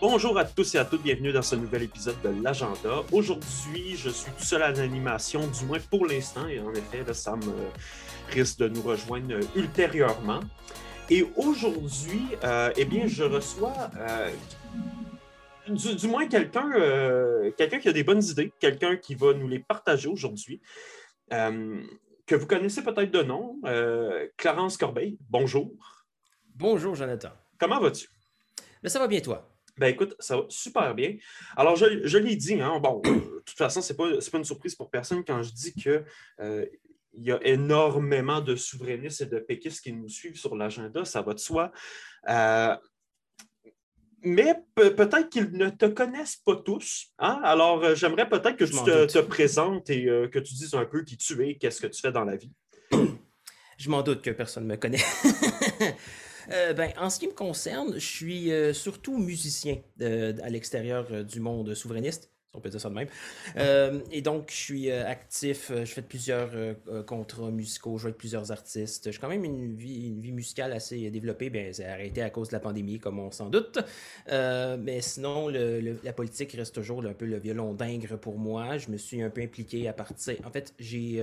Bonjour à tous et à toutes, bienvenue dans ce nouvel épisode de l'Agenda. Aujourd'hui, je suis tout seul à l'animation, du moins pour l'instant, et en effet, là, Sam risque de nous rejoindre ultérieurement. Et aujourd'hui, euh, eh bien, je reçois euh, du, moins quelqu'un euh, quelqu'un qui a des bonnes idées, quelqu'un qui va nous les partager aujourd'hui, que vous connaissez peut-être de nom, Clarence Corbeil. Bonjour. Bonjour, Jonathan. Comment vas-tu? Ben, ça va bien, toi? Ben écoute, ça va super bien. Alors, je, je l'ai dit, hein, bon, de toute façon, ce n'est pas, pas, une surprise pour personne quand je dis que il y a énormément de souverainistes et de péquistes qui nous suivent sur l'agenda, ça va de soi. Euh, mais peut-être qu'ils ne te connaissent pas tous. Hein? Alors, euh, j'aimerais peut-être que tu te, présentes et euh, que tu dises un peu qui tu es, qu'est-ce que tu fais dans la vie. Je m'en doute que personne ne me connaît. ben, en ce qui me concerne, je suis surtout musicien à l'extérieur du monde souverainiste on peut dire ça de même. Euh, et donc, je suis euh, actif, euh, je fais plusieurs contrats musicaux, je joue avec plusieurs artistes. J'ai quand même une vie, une vie musicale assez développée. Bien, c'est arrêté à cause de la pandémie, comme on s'en doute. mais sinon, la politique reste toujours un peu le violon d'ingre pour moi. Je me suis un peu impliqué à partir. En fait, j'ai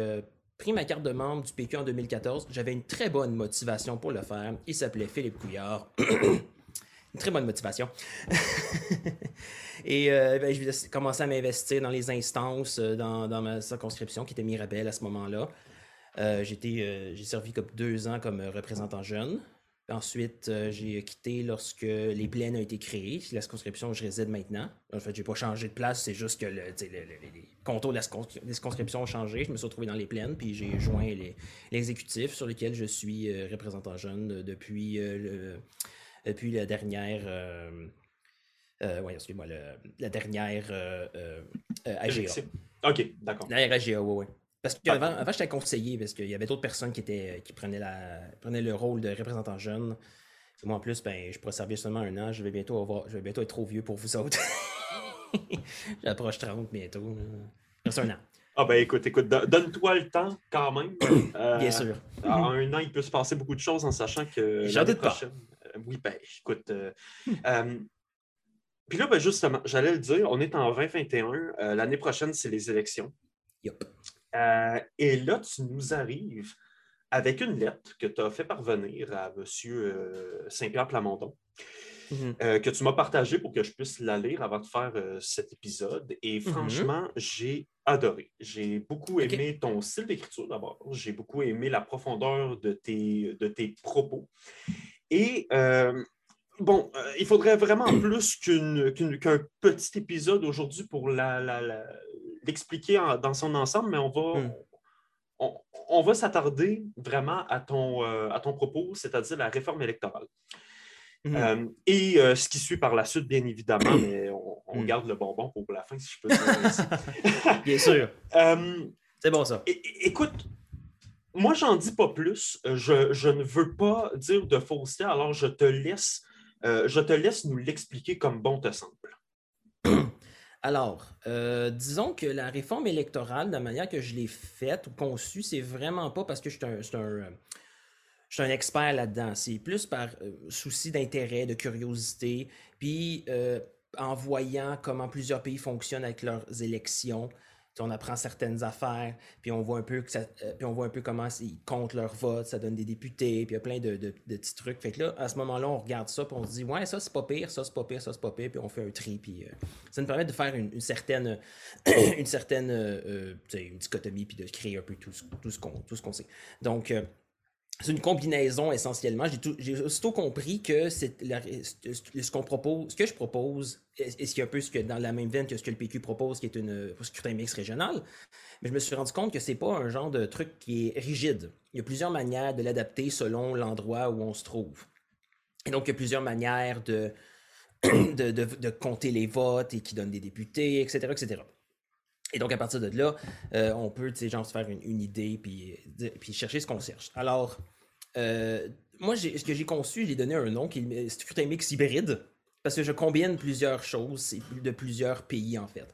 pris ma carte de membre du PQ en 2014. J'avais une très bonne motivation pour le faire. Il s'appelait Philippe Couillard. une très bonne motivation. Et euh, ben, je commencé à m'investir dans les instances euh, dans, ma circonscription qui était Mirabel à ce moment-là. Euh, j'ai servi comme deux ans comme représentant jeune. Ensuite, j'ai quitté lorsque les plaines ont été créées, la circonscription où je réside maintenant. En fait, j'ai pas changé de place, c'est juste que le, les contours de la circonscription ont changé. Je me suis retrouvé dans les plaines, puis j'ai joint l'exécutif sur lequel je suis représentant jeune depuis, depuis la dernière euh, oui, excuse-moi, la dernière euh, euh, AGA. OK, d'accord. La dernière AGA, oui, oui. Parce qu'avant, avant, j'étais conseiller, parce qu'il y avait d'autres personnes qui, étaient, qui prenaient, la, prenaient le rôle de représentant jeune. moi, en plus, ben, je pourrais servir seulement un an. Je vais bientôt, avoir, je vais bientôt être trop vieux pour vous autres. J'approche 30 bientôt. Reste un an. Ah ben écoute, écoute, donne-toi le temps quand même. Bien sûr. En un an, il peut se passer beaucoup de choses en sachant que J'en doute prochaine... pas. oui, ben écoute, puis là, ben justement, j'allais le dire, on est en 2021. Euh, l'année prochaine, c'est les élections. Euh, et là, tu nous arrives avec une lettre que tu as fait parvenir à M. Euh, Saint-Pierre Plamondon, mm-hmm. que tu m'as partagée pour que je puisse la lire avant de faire cet épisode. Et mm-hmm. franchement, j'ai adoré. J'ai beaucoup aimé ton style d'écriture d'abord. J'ai beaucoup aimé la profondeur de tes, de tes propos. Et Bon, euh, il faudrait vraiment plus qu'un petit épisode aujourd'hui pour l'expliquer dans son ensemble, mais on va, hmm. on, va s'attarder vraiment à ton, euh, à ton propos, c'est-à-dire la réforme électorale. Hmm. Euh, et ce qui suit par la suite, bien évidemment, mais on, hmm. garde le bonbon pour la fin, si je peux dire bien sûr. C'est bon ça. écoute, moi, j'en dis pas plus. Je, je, ne veux pas dire de fausseté, alors je te laisse euh, je te laisse nous l'expliquer comme bon te semble. Alors, euh, disons que la réforme électorale, de la manière que je l'ai faite ou conçue, c'est vraiment pas parce que je suis un, euh, un, expert là-dedans. C'est plus par souci d'intérêt, de curiosité, puis en voyant comment plusieurs pays fonctionnent avec leurs élections, on apprend certaines affaires, puis on voit un peu que ça, euh, puis on voit un peu comment ils comptent leur vote, ça donne des députés, puis il y a plein de, petits trucs. Fait que là, à ce moment-là, on regarde ça, puis on se dit ouais, ça c'est pas pire, ça c'est pas pire, ça c'est pas pire, puis on fait un tri, puis euh, ça nous permet de faire une, certaine, une certaine, euh, dichotomie, puis de créer un peu tout, tout ce qu'on, tout ce qu'on sait. Donc c'est une combinaison essentiellement. J'ai aussitôt compris que c'est ce qu'on propose, ce que je propose, est ce qu'il y a un peu ce que dans la même veine que ce que le PQ propose, qui est une scrutin mix régional. Mais je me suis rendu compte que c'est pas un genre de truc qui est rigide. Il y a plusieurs manières de l'adapter selon l'endroit où on se trouve. Et donc, il y a plusieurs manières de, de, de, compter les votes et qui donnent des députés, etc., etc. Et donc, à partir de là, euh, on peut, tu sais, genre, se faire une, idée puis, puis chercher ce qu'on cherche. Alors, euh, moi, ce que j'ai conçu, j'ai donné un nom qui est un mix hybride parce que je combine plusieurs choses de plusieurs pays, en fait.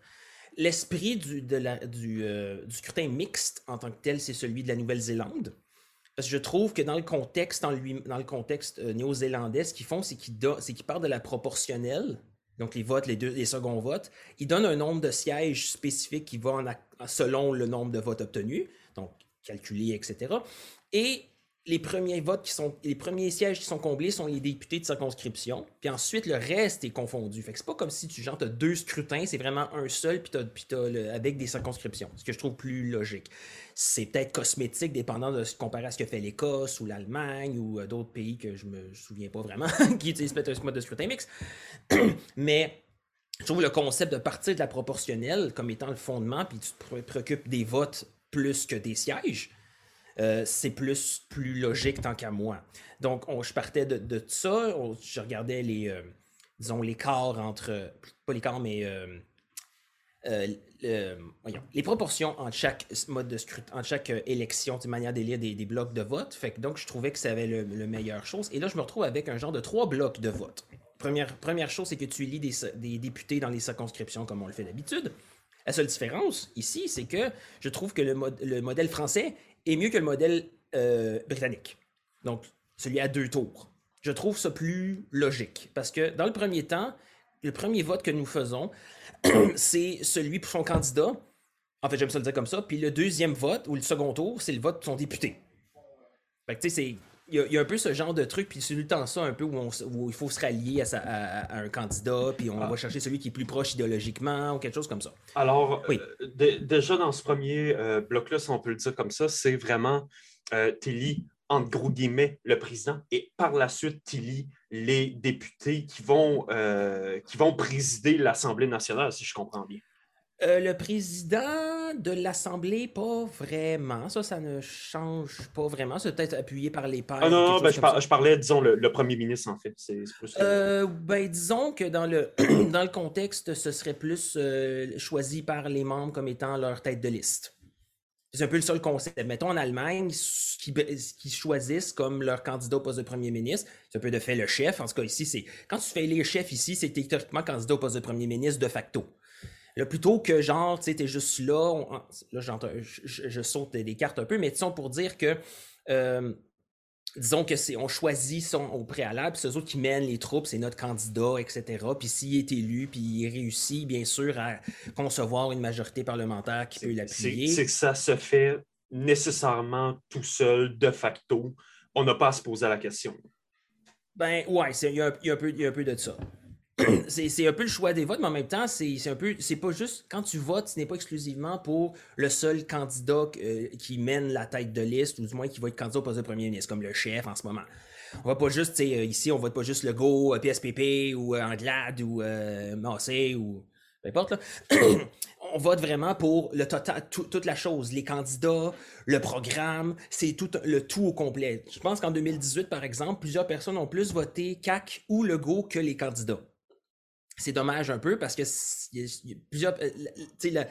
L'esprit du, du, euh, scrutin mixte en tant que tel, c'est celui de la Nouvelle-Zélande. Parce que je trouve que dans le contexte, dans le contexte néo-zélandais, ce qu'ils font, c'est qu'ils, c'est qu'ils partent de la proportionnelle donc les votes, les, deux, les seconds votes. Il donne un nombre de sièges spécifiques qui va selon le nombre de votes obtenus, donc calculé, etc. Et les premiers votes qui sont, les premiers sièges qui sont comblés sont les députés de circonscription, puis ensuite le reste est confondu. Fait que c'est pas comme si tu genre as deux scrutins, c'est vraiment un seul, puis t'as, avec des circonscriptions, ce que je trouve plus logique. C'est peut-être cosmétique, dépendant de ce comparé à ce que fait l'Écosse ou l'Allemagne ou euh, d'autres pays que je me souviens pas vraiment qui utilisent peut-être un mode de scrutin mix. Mais je trouve le concept de partir de la proportionnelle comme étant le fondement, puis tu te préoccupes des votes plus que des sièges euh, c'est plus, plus logique tant qu'à moi. Donc, je partais de, ça, je regardais les, euh, disons, l'écart entre, pas l'écart, mais euh, les proportions entre chaque mode de scrutin, entre chaque élection, de manière d'élire des, des, blocs de vote. Fait que, donc, je trouvais que ça avait le, meilleur chose. Et là, je me retrouve avec un genre de trois blocs de vote. Première, première chose, c'est que tu élis des, des députés dans les circonscriptions comme on le fait d'habitude. La seule différence ici, c'est que je trouve que le, le modèle français est mieux que le modèle euh, britannique. Donc, celui à deux tours. Je trouve ça plus logique parce que dans le premier temps, le premier vote que nous faisons, c'est celui pour son candidat. En fait, j'aime ça le dire comme ça. Puis le deuxième vote, ou le second tour, c'est le vote de son député. Fait que tu sais, il y, a un peu ce genre de truc, puis c'est tout le temps ça un peu où, il faut se rallier à, un candidat, puis on ah. va chercher celui qui est plus proche idéologiquement ou quelque chose comme ça. Alors, oui. Euh, déjà dans ce premier euh, bloc-là, si on peut le dire comme ça, c'est vraiment euh, Tilly, entre gros guillemets, le président, et par la suite, Tilly, les députés qui vont, qui vont présider l'Assemblée nationale, si je comprends bien. Euh, le président de l'Assemblée, pas vraiment. Ça, ça ne change pas vraiment. C'est peut-être appuyé par les pairs. Ah non, non ben, je, parlais, disons, le, premier ministre, en fait. C'est plus, euh, ben, disons que dans le, dans le contexte, ce serait plus euh, choisi par les membres comme étant leur tête de liste. C'est un peu le seul concept. Mettons en Allemagne, qui, qui choisissent comme leur candidat au poste de premier ministre, c'est un peu de fait le chef. En tout cas, ici, c'est quand tu fais les chefs ici, c'est théoriquement candidat au poste de premier ministre de facto. Là, plutôt que genre, tu sais, t'es juste là, là je, saute des cartes un peu, mais disons pour dire que, euh, disons que c'est, on choisit son, au préalable, c'est eux autres qui mènent les troupes, c'est notre candidat, etc. Puis s'il est élu, puis il réussit, bien sûr, à concevoir une majorité parlementaire qui peut l'appuyer. C'est que ça se fait nécessairement tout seul, de facto. On n'a pas à se poser la question. Ben ouais, il y, y, a un peu de ça. c'est un peu le choix des votes, mais en même temps, c'est un peu. C'est pas juste. Quand tu votes, ce n'est pas exclusivement pour le seul candidat euh, qui mène la tête de liste, ou du moins qui va être candidat au poste de premier ministre, comme le chef en ce moment. On va pas juste, euh, ici, on vote pas juste le Go, PSPP, ou euh, Anglade, ou Massé, ou. Peu importe, là. on vote vraiment pour le total, toute la chose, les candidats, le programme, c'est tout le tout au complet. Je pense qu'en 2018, par exemple, plusieurs personnes ont plus voté CAC ou le Go que les candidats c'est dommage un peu parce que plusieurs. Euh,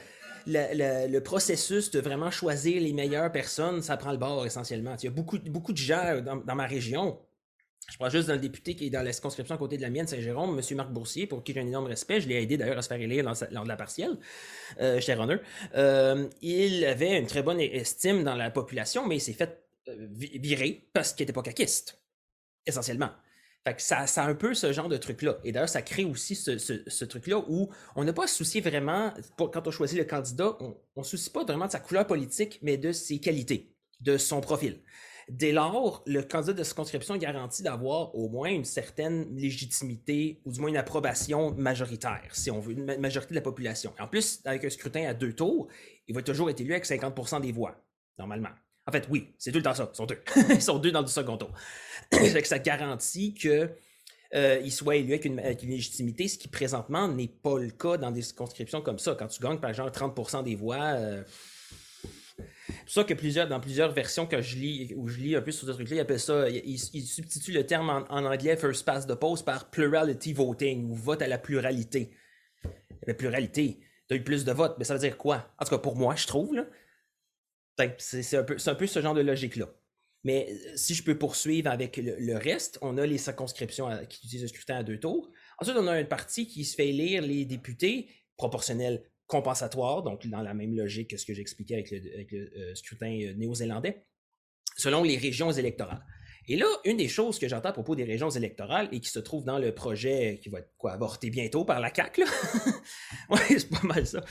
le, processus de vraiment choisir les meilleures personnes, ça prend le bord essentiellement. Il y a beaucoup, beaucoup de gens dans, ma région. Je crois juste dans le député qui est dans la circonscription à côté de la mienne, Saint-Jérôme, M. Marc Boursier, pour qui j'ai un énorme respect. Je l'ai aidé d'ailleurs à se faire élire lors de la partielle, euh, cher honneur. Euh, il avait une très bonne estime dans la population, mais il s'est fait virer parce qu'il n'était pas caquiste, essentiellement. Fait que ça, ça a un peu ce genre de truc-là. Et d'ailleurs, ça crée aussi ce, truc-là où on n'a pas soucier vraiment, quand on choisit le candidat, on ne soucie pas vraiment de sa couleur politique, mais de ses qualités, de son profil. Dès lors, le candidat de circonscription garantit d'avoir au moins une certaine légitimité ou du moins une approbation majoritaire, si on veut, une majorité de la population. En plus, avec un scrutin à deux tours, il va toujours être élu avec 50% des voix, normalement. En fait, oui, c'est tout le temps ça. Ils sont deux. Ils sont deux dans le second tour. ça garantit qu'il euh, élu avec une, légitimité, ce qui présentement n'est pas le cas dans des circonscriptions comme ça. Quand tu gagnes par exemple 30% des voix, euh, c'est ça que plusieurs, dans plusieurs versions que je lis, où je lis un peu sur ce truc-là, ils appellent ça, ils, substituent le terme en, anglais first past the post par plurality voting ou vote à la pluralité. La pluralité, tu as eu plus de votes, mais ça veut dire quoi? En tout cas, pour moi, je trouve, là, c'est un, peu, ce genre de logique-là. Mais euh, si je peux poursuivre avec le, reste, on a les circonscriptions qui utilisent le scrutin à deux tours. Ensuite, on a une partie qui se fait élire les députés proportionnels compensatoires, donc dans la même logique que ce que j'expliquais avec le, euh, scrutin euh, néo-zélandais, selon les régions électorales. Et là, une des choses que j'entends à propos des régions électorales et qui se trouve dans le projet qui va être quoi, avorté bientôt par la CAQ, oui, c'est pas mal ça.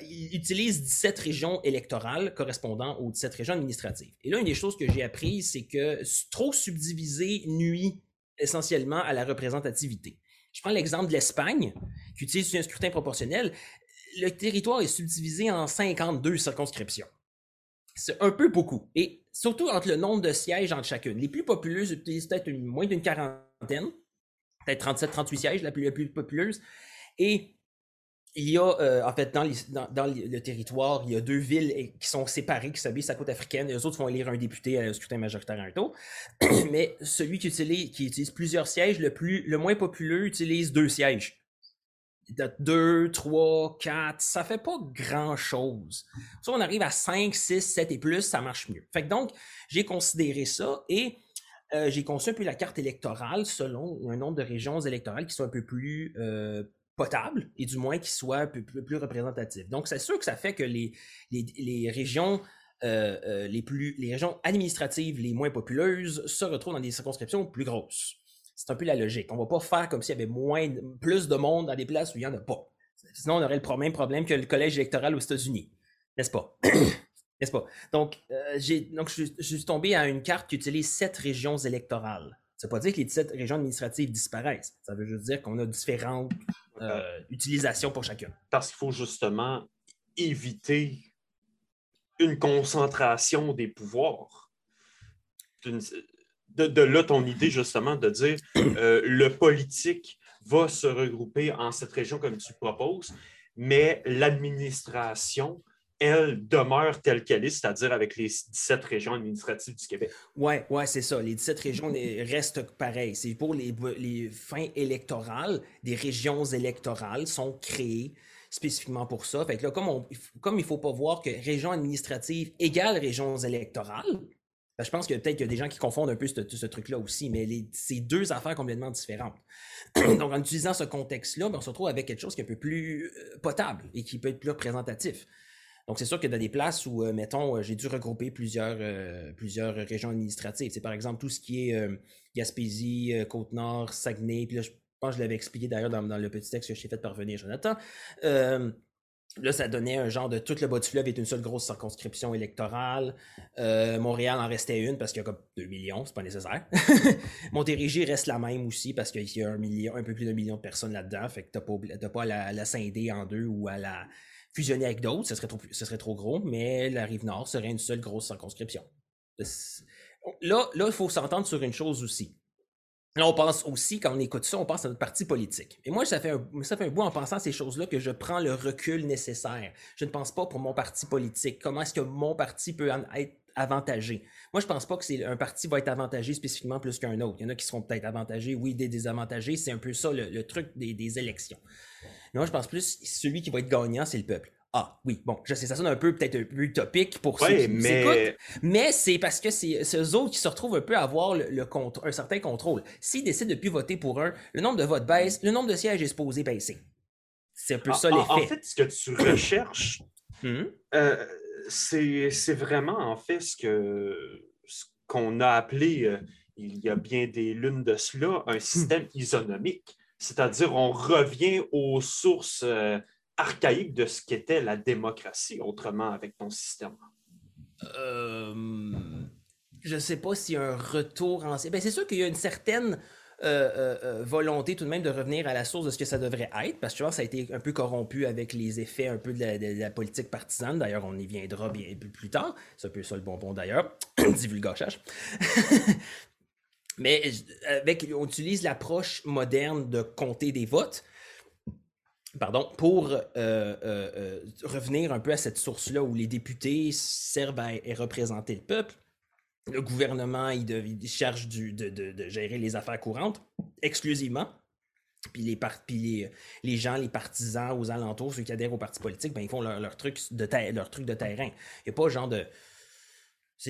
Il utilise 17 régions électorales correspondant aux 17 régions administratives. Et là, une des choses que j'ai apprises, c'est que trop subdiviser nuit essentiellement à la représentativité. Je prends l'exemple de l'Espagne, qui utilise un scrutin proportionnel. Le territoire est subdivisé en 52 circonscriptions. C'est un peu beaucoup. Et surtout entre le nombre de sièges entre chacune. Les plus populeuses utilisent peut-être moins d'une quarantaine, peut-être 37-38 sièges, la plus, la plus populeuse. Et il y a, euh, en fait, dans, le territoire, il y a deux villes qui sont séparées, qui s'habillent sa côte africaine. Les autres vont élire un député à un scrutin majoritaire un tour. Mais celui qui utilise, qui utilise plusieurs sièges, le, plus, le moins populeux, utilise deux sièges. Deux, trois, quatre, ça fait pas grand chose. Si on arrive à 5, 6, 7 et plus, ça marche mieux. Fait que donc, j'ai considéré ça et euh, j'ai conçu un peu la carte électorale selon un nombre de régions électorales qui sont un peu plus euh, potable et du moins qui soit peu plus représentatif. Donc, c'est sûr que ça fait que les, les, régions euh, euh, les, plus, les régions administratives les moins populeuses se retrouvent dans des circonscriptions plus grosses. C'est un peu la logique. On ne va pas faire comme s'il y avait moins, plus de monde dans des places où il n'y en a pas. Sinon, on aurait le même problème que le collège électoral aux États-Unis. N'est-ce pas? N'est-ce pas? Donc, euh, je, suis tombé à une carte qui utilise sept régions électorales. Ça ne veut pas dire que les 17 régions administratives disparaissent. Ça veut juste dire qu'on a différentes euh, utilisations pour chacune. Parce qu'il faut justement éviter une concentration des pouvoirs. De, là, ton idée, justement, de dire euh, le politique va se regrouper en cette région comme tu proposes, mais l'administration elle demeure telle qu'elle est, c'est-à-dire avec les 17 régions administratives du Québec. Oui, ouais, c'est ça. Les 17 régions restent pareilles. C'est pour les, les, fins électorales, des régions électorales sont créées spécifiquement pour ça. Fait que là, comme, comme il ne faut pas voir que région administrative égale régions électorales, ben, je pense que peut-être qu'il y a des gens qui confondent un peu ce, truc-là aussi, mais c'est deux affaires complètement différentes. Donc, en utilisant ce contexte-là, ben, on se retrouve avec quelque chose qui est un peu plus euh, potable et qui peut être plus représentatif. Donc, c'est sûr que dans des places où, euh, mettons, euh, j'ai dû regrouper plusieurs, euh, plusieurs régions administratives. C'est par exemple tout ce qui est Gaspésie, Côte-Nord, Saguenay. Puis là, je pense que je l'avais expliqué d'ailleurs dans, le petit texte que je t'ai fait parvenir, Jonathan. Là, ça donnait un genre de tout le bas du fleuve est une seule grosse circonscription électorale. Montréal en restait une parce qu'il y a comme 2 millions, c'est pas nécessaire. Montérégie reste la même aussi parce qu'il y a un, million, un peu plus d'un million de personnes là-dedans. Fait que t'as pas, pas à la, la, scinder en deux ou à la, fusionner avec d'autres, ce serait trop, ce serait trop gros, mais la rive nord serait une seule grosse circonscription. Là, là, il faut s'entendre sur une chose aussi. Là, on pense aussi, quand on écoute ça, on pense à notre parti politique. Et moi, ça fait un, ça fait un bout en pensant à ces choses-là que je prends le recul nécessaire. Je ne pense pas pour mon parti politique. Comment est-ce que mon parti peut être avantagé? Moi, je ne pense pas que c'est un parti va être avantagé spécifiquement plus qu'un autre. Il y en a qui seront peut-être avantagés, oui, des désavantagés. C'est un peu ça le, truc des, des élections moi, je pense plus celui qui va être gagnant, c'est le peuple. Ah oui, bon, je sais, ça sonne un peu peut-être un peu utopique pour ceux qui mais... mais c'est parce que c'est eux autres qui se retrouvent un peu à avoir le, un certain contrôle. S'ils décident de plus voter pour un, le nombre de votes baisse, le nombre de sièges est supposé baisser. C'est un peu ça l'effet. En fait, ce que tu recherches, hum? euh, c'est vraiment en fait ce que ce qu'on a appelé, euh, il y a bien des lunes de cela, un hum. système isonomique. C'est-à-dire, on revient aux sources euh, archaïques de ce qu'était la démocratie, autrement, avec ton système. Euh, je ne sais pas s'il y a un retour ancien. Ben, c'est sûr qu'il y a une certaine euh, volonté tout de même de revenir à la source de ce que ça devrait être, parce que tu vois, ça a été un peu corrompu avec les effets un peu de la, politique partisane. D'ailleurs, on y viendra bien plus tard. C'est un peu ça le bonbon d'ailleurs. Divulgachage. Mais avec, on utilise l'approche moderne de compter des votes pardon, pour euh, euh, euh, revenir un peu à cette source-là où les députés servent à, représenter le peuple. Le gouvernement, il, de, charge de, gérer les affaires courantes exclusivement. Puis les, gens, les partisans aux alentours, ceux qui adhèrent au parti politique, ben, ils font leur, de leur truc de terrain. Il n'y a pas genre de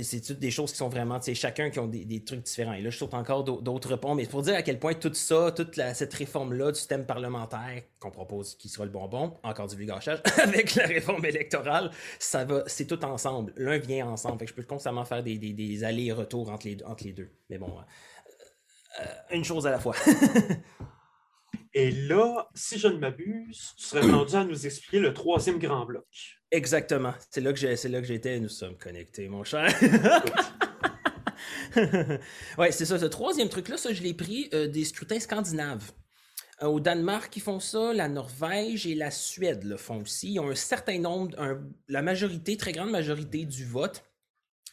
c'est toutes des choses qui sont vraiment, tu sais, chacun qui ont des, trucs différents. Et là, je saute encore d'autres ponts, mais pour dire à quel point tout ça, toute cette réforme-là du système parlementaire qu'on propose, qui sera le bonbon, encore du vulgachage, avec la réforme électorale, ça va, c'est tout ensemble. L'un vient ensemble. Fait que je peux constamment faire des, des, allers-retours entre les, entre les deux. Mais bon, euh, euh, une chose à la fois. Et là, si je ne m'abuse, tu serais rendu à nous expliquer le troisième grand bloc. Exactement. C'est là que j'étais. Nous sommes connectés, mon cher. ouais, c'est ça. Ce troisième truc-là, ça, je l'ai pris euh, des scrutins scandinaves. Euh, au Danemark, ils font ça. La Norvège et la Suède le font aussi. Ils ont un certain nombre, la majorité, très grande majorité du vote.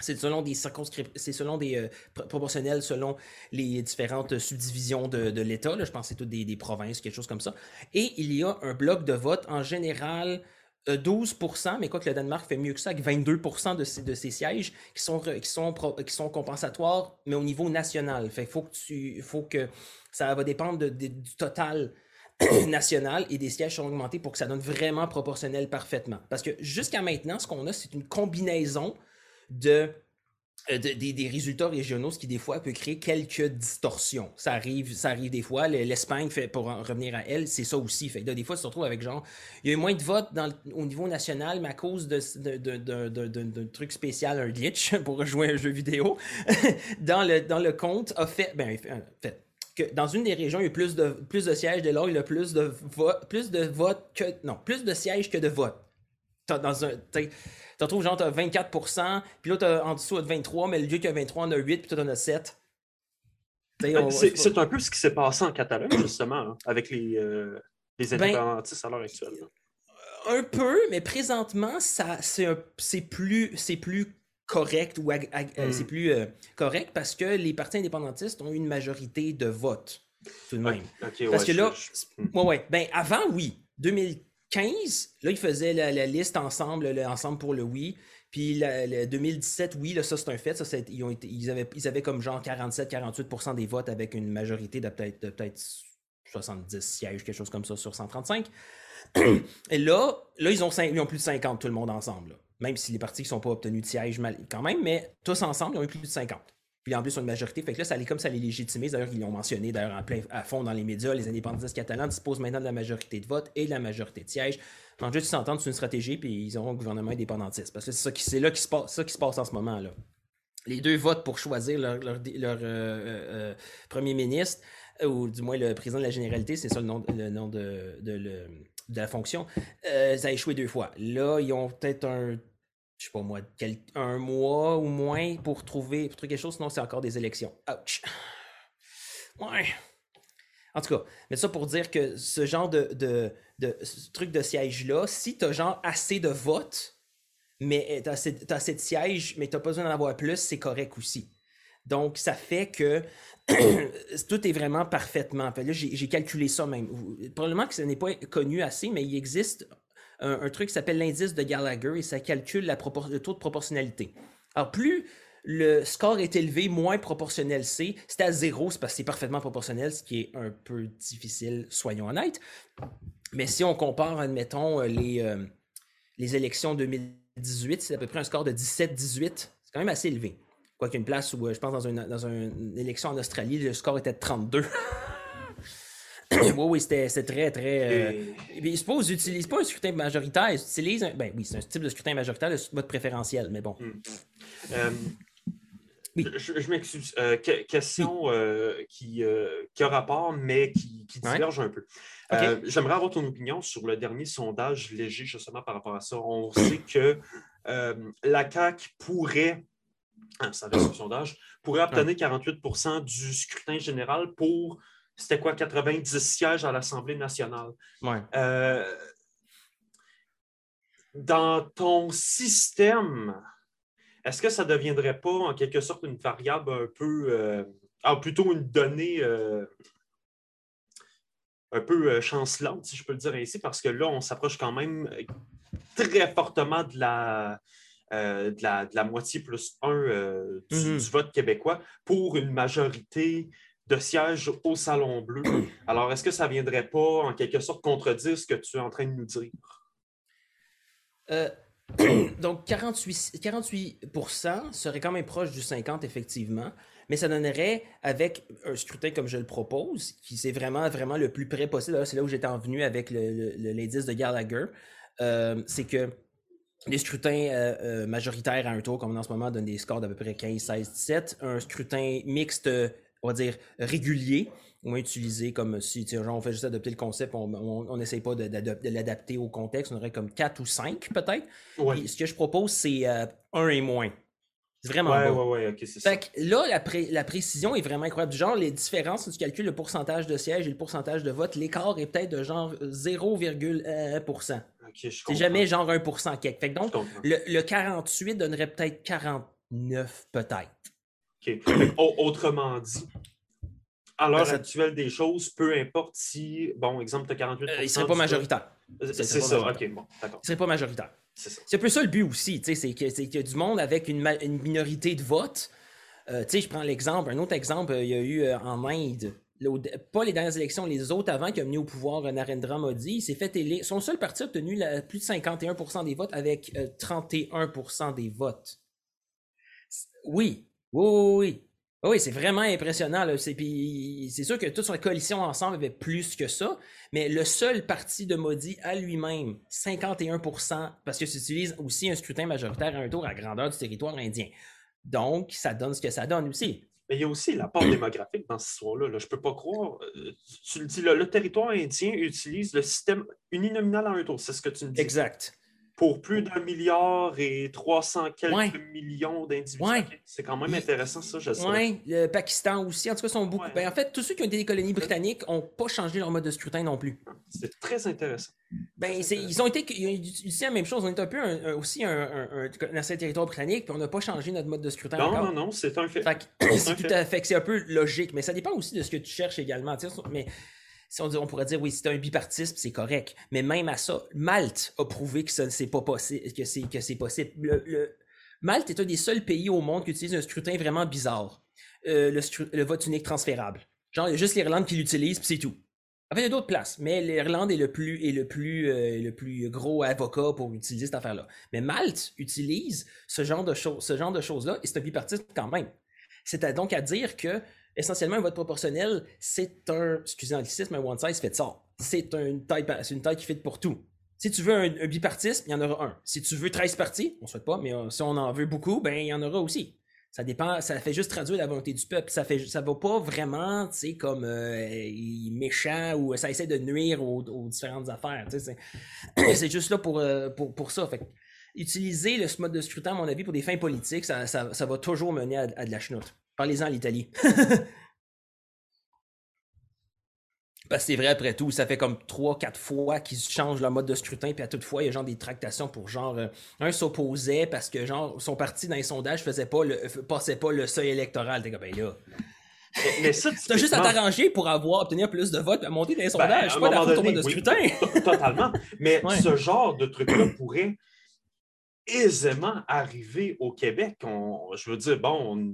C'est selon des circonscriptions, c'est selon des euh, proportionnels selon les différentes subdivisions de, l'État. Je pense que c'est toutes des, provinces, quelque chose comme ça. Et il y a un bloc de vote en général 12% euh, mais quoi que le Danemark fait mieux que ça, avec 22 de ces, de ces sièges qui sont compensatoires, mais au niveau national. Fait faut que tu, faut que ça va dépendre du total national et des sièges sont augmentés pour que ça donne vraiment proportionnel parfaitement. Parce que jusqu'à maintenant, ce qu'on a, c'est une combinaison de euh, des, résultats régionaux, ce qui des fois peut créer quelques distorsions. Ça arrive, ça arrive des fois. L'Espagne, fait pour en revenir à elle, c'est ça aussi. Fait des fois, tu te retrouves avec genre, il y a eu moins de votes au niveau national, mais à cause d'un truc spécial, un glitch, pour jouer un jeu vidéo, dans, le, dans le compte, a fait, ben, fait que dans une des régions, il y a plus de, plus de sièges, de là, il y a plus de, plus de votes que. Non, plus de sièges que de votes. Dans un, tu retrouves genre, tu as 24% puis là, tu en dessous, de 23, mais le lieu qui a 23 en a 8, puis toi, tu en as 7. Ben, c'est un peu ce qui s'est passé en Catalogne, justement, hein, avec les, euh, les ben, indépendantistes à l'heure actuelle. Un peu, mais présentement, c'est plus, plus correct ou euh, hmm. c'est plus euh, correct parce que les partis indépendantistes ont une majorité de votes tout de même. parce que là, hmm. ouais, ouais, ben avant, oui. 2000, 15, là, ils faisaient la, liste ensemble, ensemble pour le oui. Puis le 2017, oui, là, ça c'est un fait. Ils, avaient, ils avaient comme genre 47-48% des votes avec une majorité de peut-être peut 70 sièges, quelque chose comme ça sur 135. Et là, là ils, ont ils ont plus de 50, tout le monde ensemble. Même si les partis ne sont pas obtenus de sièges quand même, mais tous ensemble, ils ont eu plus de 50. Puis en plus, une majorité. Fait que là, ça allait comme ça les légitimise. D'ailleurs, ils l'ont mentionné d'ailleurs en plein à fond dans les médias. Les indépendantistes catalans disposent maintenant de la majorité de vote et de la majorité de sièges. En juste, ils s'entendent sur une stratégie, puis ils auront un gouvernement indépendantiste. Parce que c'est ça qui, c'est là qui se passe, ça qui se passe en ce moment. là. Les deux votent pour choisir leur, euh, euh, euh, premier ministre, ou du moins le président de la généralité, c'est ça le nom, de, la fonction. ça a échoué deux fois. Là, ils ont peut-être un je sais pas moi, un mois ou moins pour trouver, trouver quelque chose, sinon c'est encore des élections. Ouch. Ouais. En tout cas, mais ça pour dire que ce genre de, truc de siège-là, si tu as genre assez de votes, mais tu as, assez de sièges, mais tu pas besoin d'en avoir plus, c'est correct aussi. Donc, ça fait que tout est vraiment parfaitement. là, j'ai calculé ça même. Probablement que ce n'est pas connu assez, mais il existe un, truc qui s'appelle l'indice de Gallagher et ça calcule la le taux de proportionnalité. Alors, plus le score est élevé, moins proportionnel c'est. C'est à zéro, c'est parce que c'est parfaitement proportionnel, ce qui est un peu difficile, soyons honnêtes. Mais si on compare, admettons, les, euh, les élections 2018, c'est à peu près un score de 17-18. C'est quand même assez élevé. Quoique une place où, euh, je pense, dans une, dans une élection en Australie, le score était de 32. oui, oui, c'était très, très. Euh... Ils se pas, utilisent pas un scrutin majoritaire, ils utilisent. Un... Ben oui, c'est un type de scrutin majoritaire, le vote préférentiel, mais bon. Hmm. Euh, oui. Je, m'excuse. Euh, question euh, qui, qui, a rapport, mais qui, qui diverge un peu. J'aimerais avoir ton opinion sur le dernier sondage léger, justement, par rapport à ça. On sait que la CAQ pourrait, ah, ça reste un sondage, pourrait obtenir 48% du scrutin général pour c'était quoi, 90 sièges à l'Assemblée nationale? Euh, dans ton système, est-ce que ça ne deviendrait pas en quelque sorte une variable un peu, euh, ah, plutôt une donnée euh, un peu chancelante, si je peux le dire ainsi, parce que là, on s'approche quand même très fortement de la, de la, moitié plus un mm-hmm. du, vote québécois pour une majorité de siège au Salon Bleu. Alors, est-ce que ça ne viendrait pas, en quelque sorte, contredire ce que tu es en train de nous dire? Euh, Donc 48, 48% serait quand même proche du 50 effectivement, mais ça donnerait avec un scrutin comme je le propose, qui c'est vraiment vraiment le plus près possible. C'est là où j'étais en venu avec l'indice de Gallagher, euh, c'est que les scrutins euh, euh, majoritaires à un tour, comme en ce moment, donnent des scores d'à peu près 15, 16, 17. Un scrutin mixte, on va dire régulier, moins utilisé comme si genre, on fait juste adopter le concept, on n'essaye pas de, l'adapter au contexte, on aurait comme 4 ou 5 peut-être. Ce que je propose, c'est 1 et moins. C'est vraiment ouais, bon. Ouais, ouais, c'est ça. là, la, la, précision est vraiment incroyable. Genre, les différences, si tu calcules le pourcentage de sièges et le pourcentage de vote, l'écart est peut-être de genre 0,1%. c'est jamais genre 1% quelque. Fait donc, le, 48 donnerait peut-être 49, peut-être. Autrement dit, à l'heure actuelle des choses, peu importe si, bon, exemple, tu as 48 euh, Il ne serait pas majoritaire. C'est ça, OK, bon, d'accord. Il serait pas majoritaire. C'est un peu ça le but aussi, c'est qu'il y a du monde avec une, minorité de vote. Euh, je prends l'exemple, un autre exemple, il y a eu euh, en Inde, pas les dernières élections, les autres avant qui ont mis au pouvoir Narendra Modi, il s'est fait élire. Son seul parti a obtenu plus de 51% des votes avec 31% des votes. Oui, oui, oui, oui. Oui, c'est vraiment impressionnant. C'est sûr que toute sa coalition ensemble avait plus que ça, mais le seul parti de Modi à lui-même, 51% parce que utilise aussi un scrutin majoritaire à un tour à grandeur du territoire indien. Donc, ça donne ce que ça donne aussi. Mais il y a aussi la part démographique dans cette histoire-là. Je ne peux pas croire. Euh, tu le dis, le territoire indien utilise le système uninominal à un tour. C'est ce que tu me dis. Exact pour plus d'un milliard et 300 quelques millions d'individus. C'est quand même intéressant, ça, je sais. Oui, le Pakistan aussi. En tout cas, sont beaucoup. Ben, en fait, tous ceux qui ont été des colonies britanniques n'ont pas changé leur mode de scrutin non plus. C'est très intéressant. Ben, ils ont été ils ont utilisé la même chose. On est un peu aussi un, un, territoire britannique, puis on n'a pas changé notre mode de scrutin. Non, encore. non, non, c'est un fait. c'est tout à fait. C'est un peu logique, mais ça dépend aussi de ce que tu cherches également. Mais si on, on, pourrait dire oui, c'est un bipartisme, c'est correct. Mais même à ça, Malte a prouvé que pas possible, que c'est, que c'est possible. Le, Malte est un des seuls pays au monde qui utilise un scrutin vraiment bizarre. Euh, le, vote unique transférable. Genre, il y a juste l'Irlande qui l'utilise, puis c'est tout. En fait, il y a d'autres places, mais l'Irlande est le plus, est le plus, euh, le plus gros avocat pour utiliser cette affaire-là. Mais Malte utilise ce genre de, ce genre de choses-là, et c'est un bipartisme quand même. C'est donc à dire que essentiellement, un vote proportionnel, c'est un, excusez l'anglicisme, un one size fits all. C'est une taille, une taille qui fit pour tout. Si tu veux un, bipartisme, il y en aura un. Si tu veux 13 partis, on ne souhaite pas, mais euh, si on en veut beaucoup, ben il y en aura aussi. Ça dépend, ça fait juste traduire la volonté du peuple. Ça fait, ça va pas vraiment, tu sais, comme euh, méchant ou ça essaie de nuire aux, différentes affaires. C'est juste là pour, euh, ça. Fait utiliser le mode de scrutin, à mon avis, pour des fins politiques, ça, ça, va toujours mener à, à de la chenoute. Parlez-en à l'Italie. Parce que c'est vrai, après tout, ça fait comme 3-4 fois qu'ils changent leur mode de scrutin, puis à toute fois, il y a genre des tractations pour genre. Euh, un s'opposait parce que genre son parti dans les sondages faisait pas le, passait pas le seuil électoral. T'es comme, ben là. Mais, ça, T'as juste à t'arranger pour avoir, obtenir plus de votes, à monter dans les ben, sondages. pas la mode de scrutin. totalement. Mais ce genre de truc-là pourrait aisément arriver au Québec. je veux dire, bon,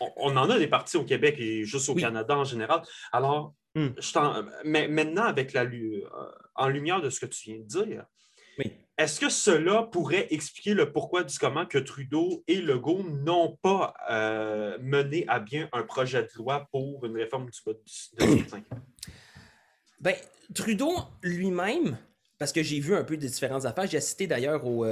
on, en a des partis au Québec et juste au Canada en général. Alors, hmm. mais maintenant, avec la, euh, en lumière de ce que tu viens de dire, est-ce que cela pourrait expliquer le pourquoi du comment que Trudeau et Legault n'ont pas euh, mené à bien un projet de loi pour une réforme du code de Ben, Trudeau lui-même, parce que j'ai vu un peu des différentes affaires, j'ai assisté d'ailleurs au,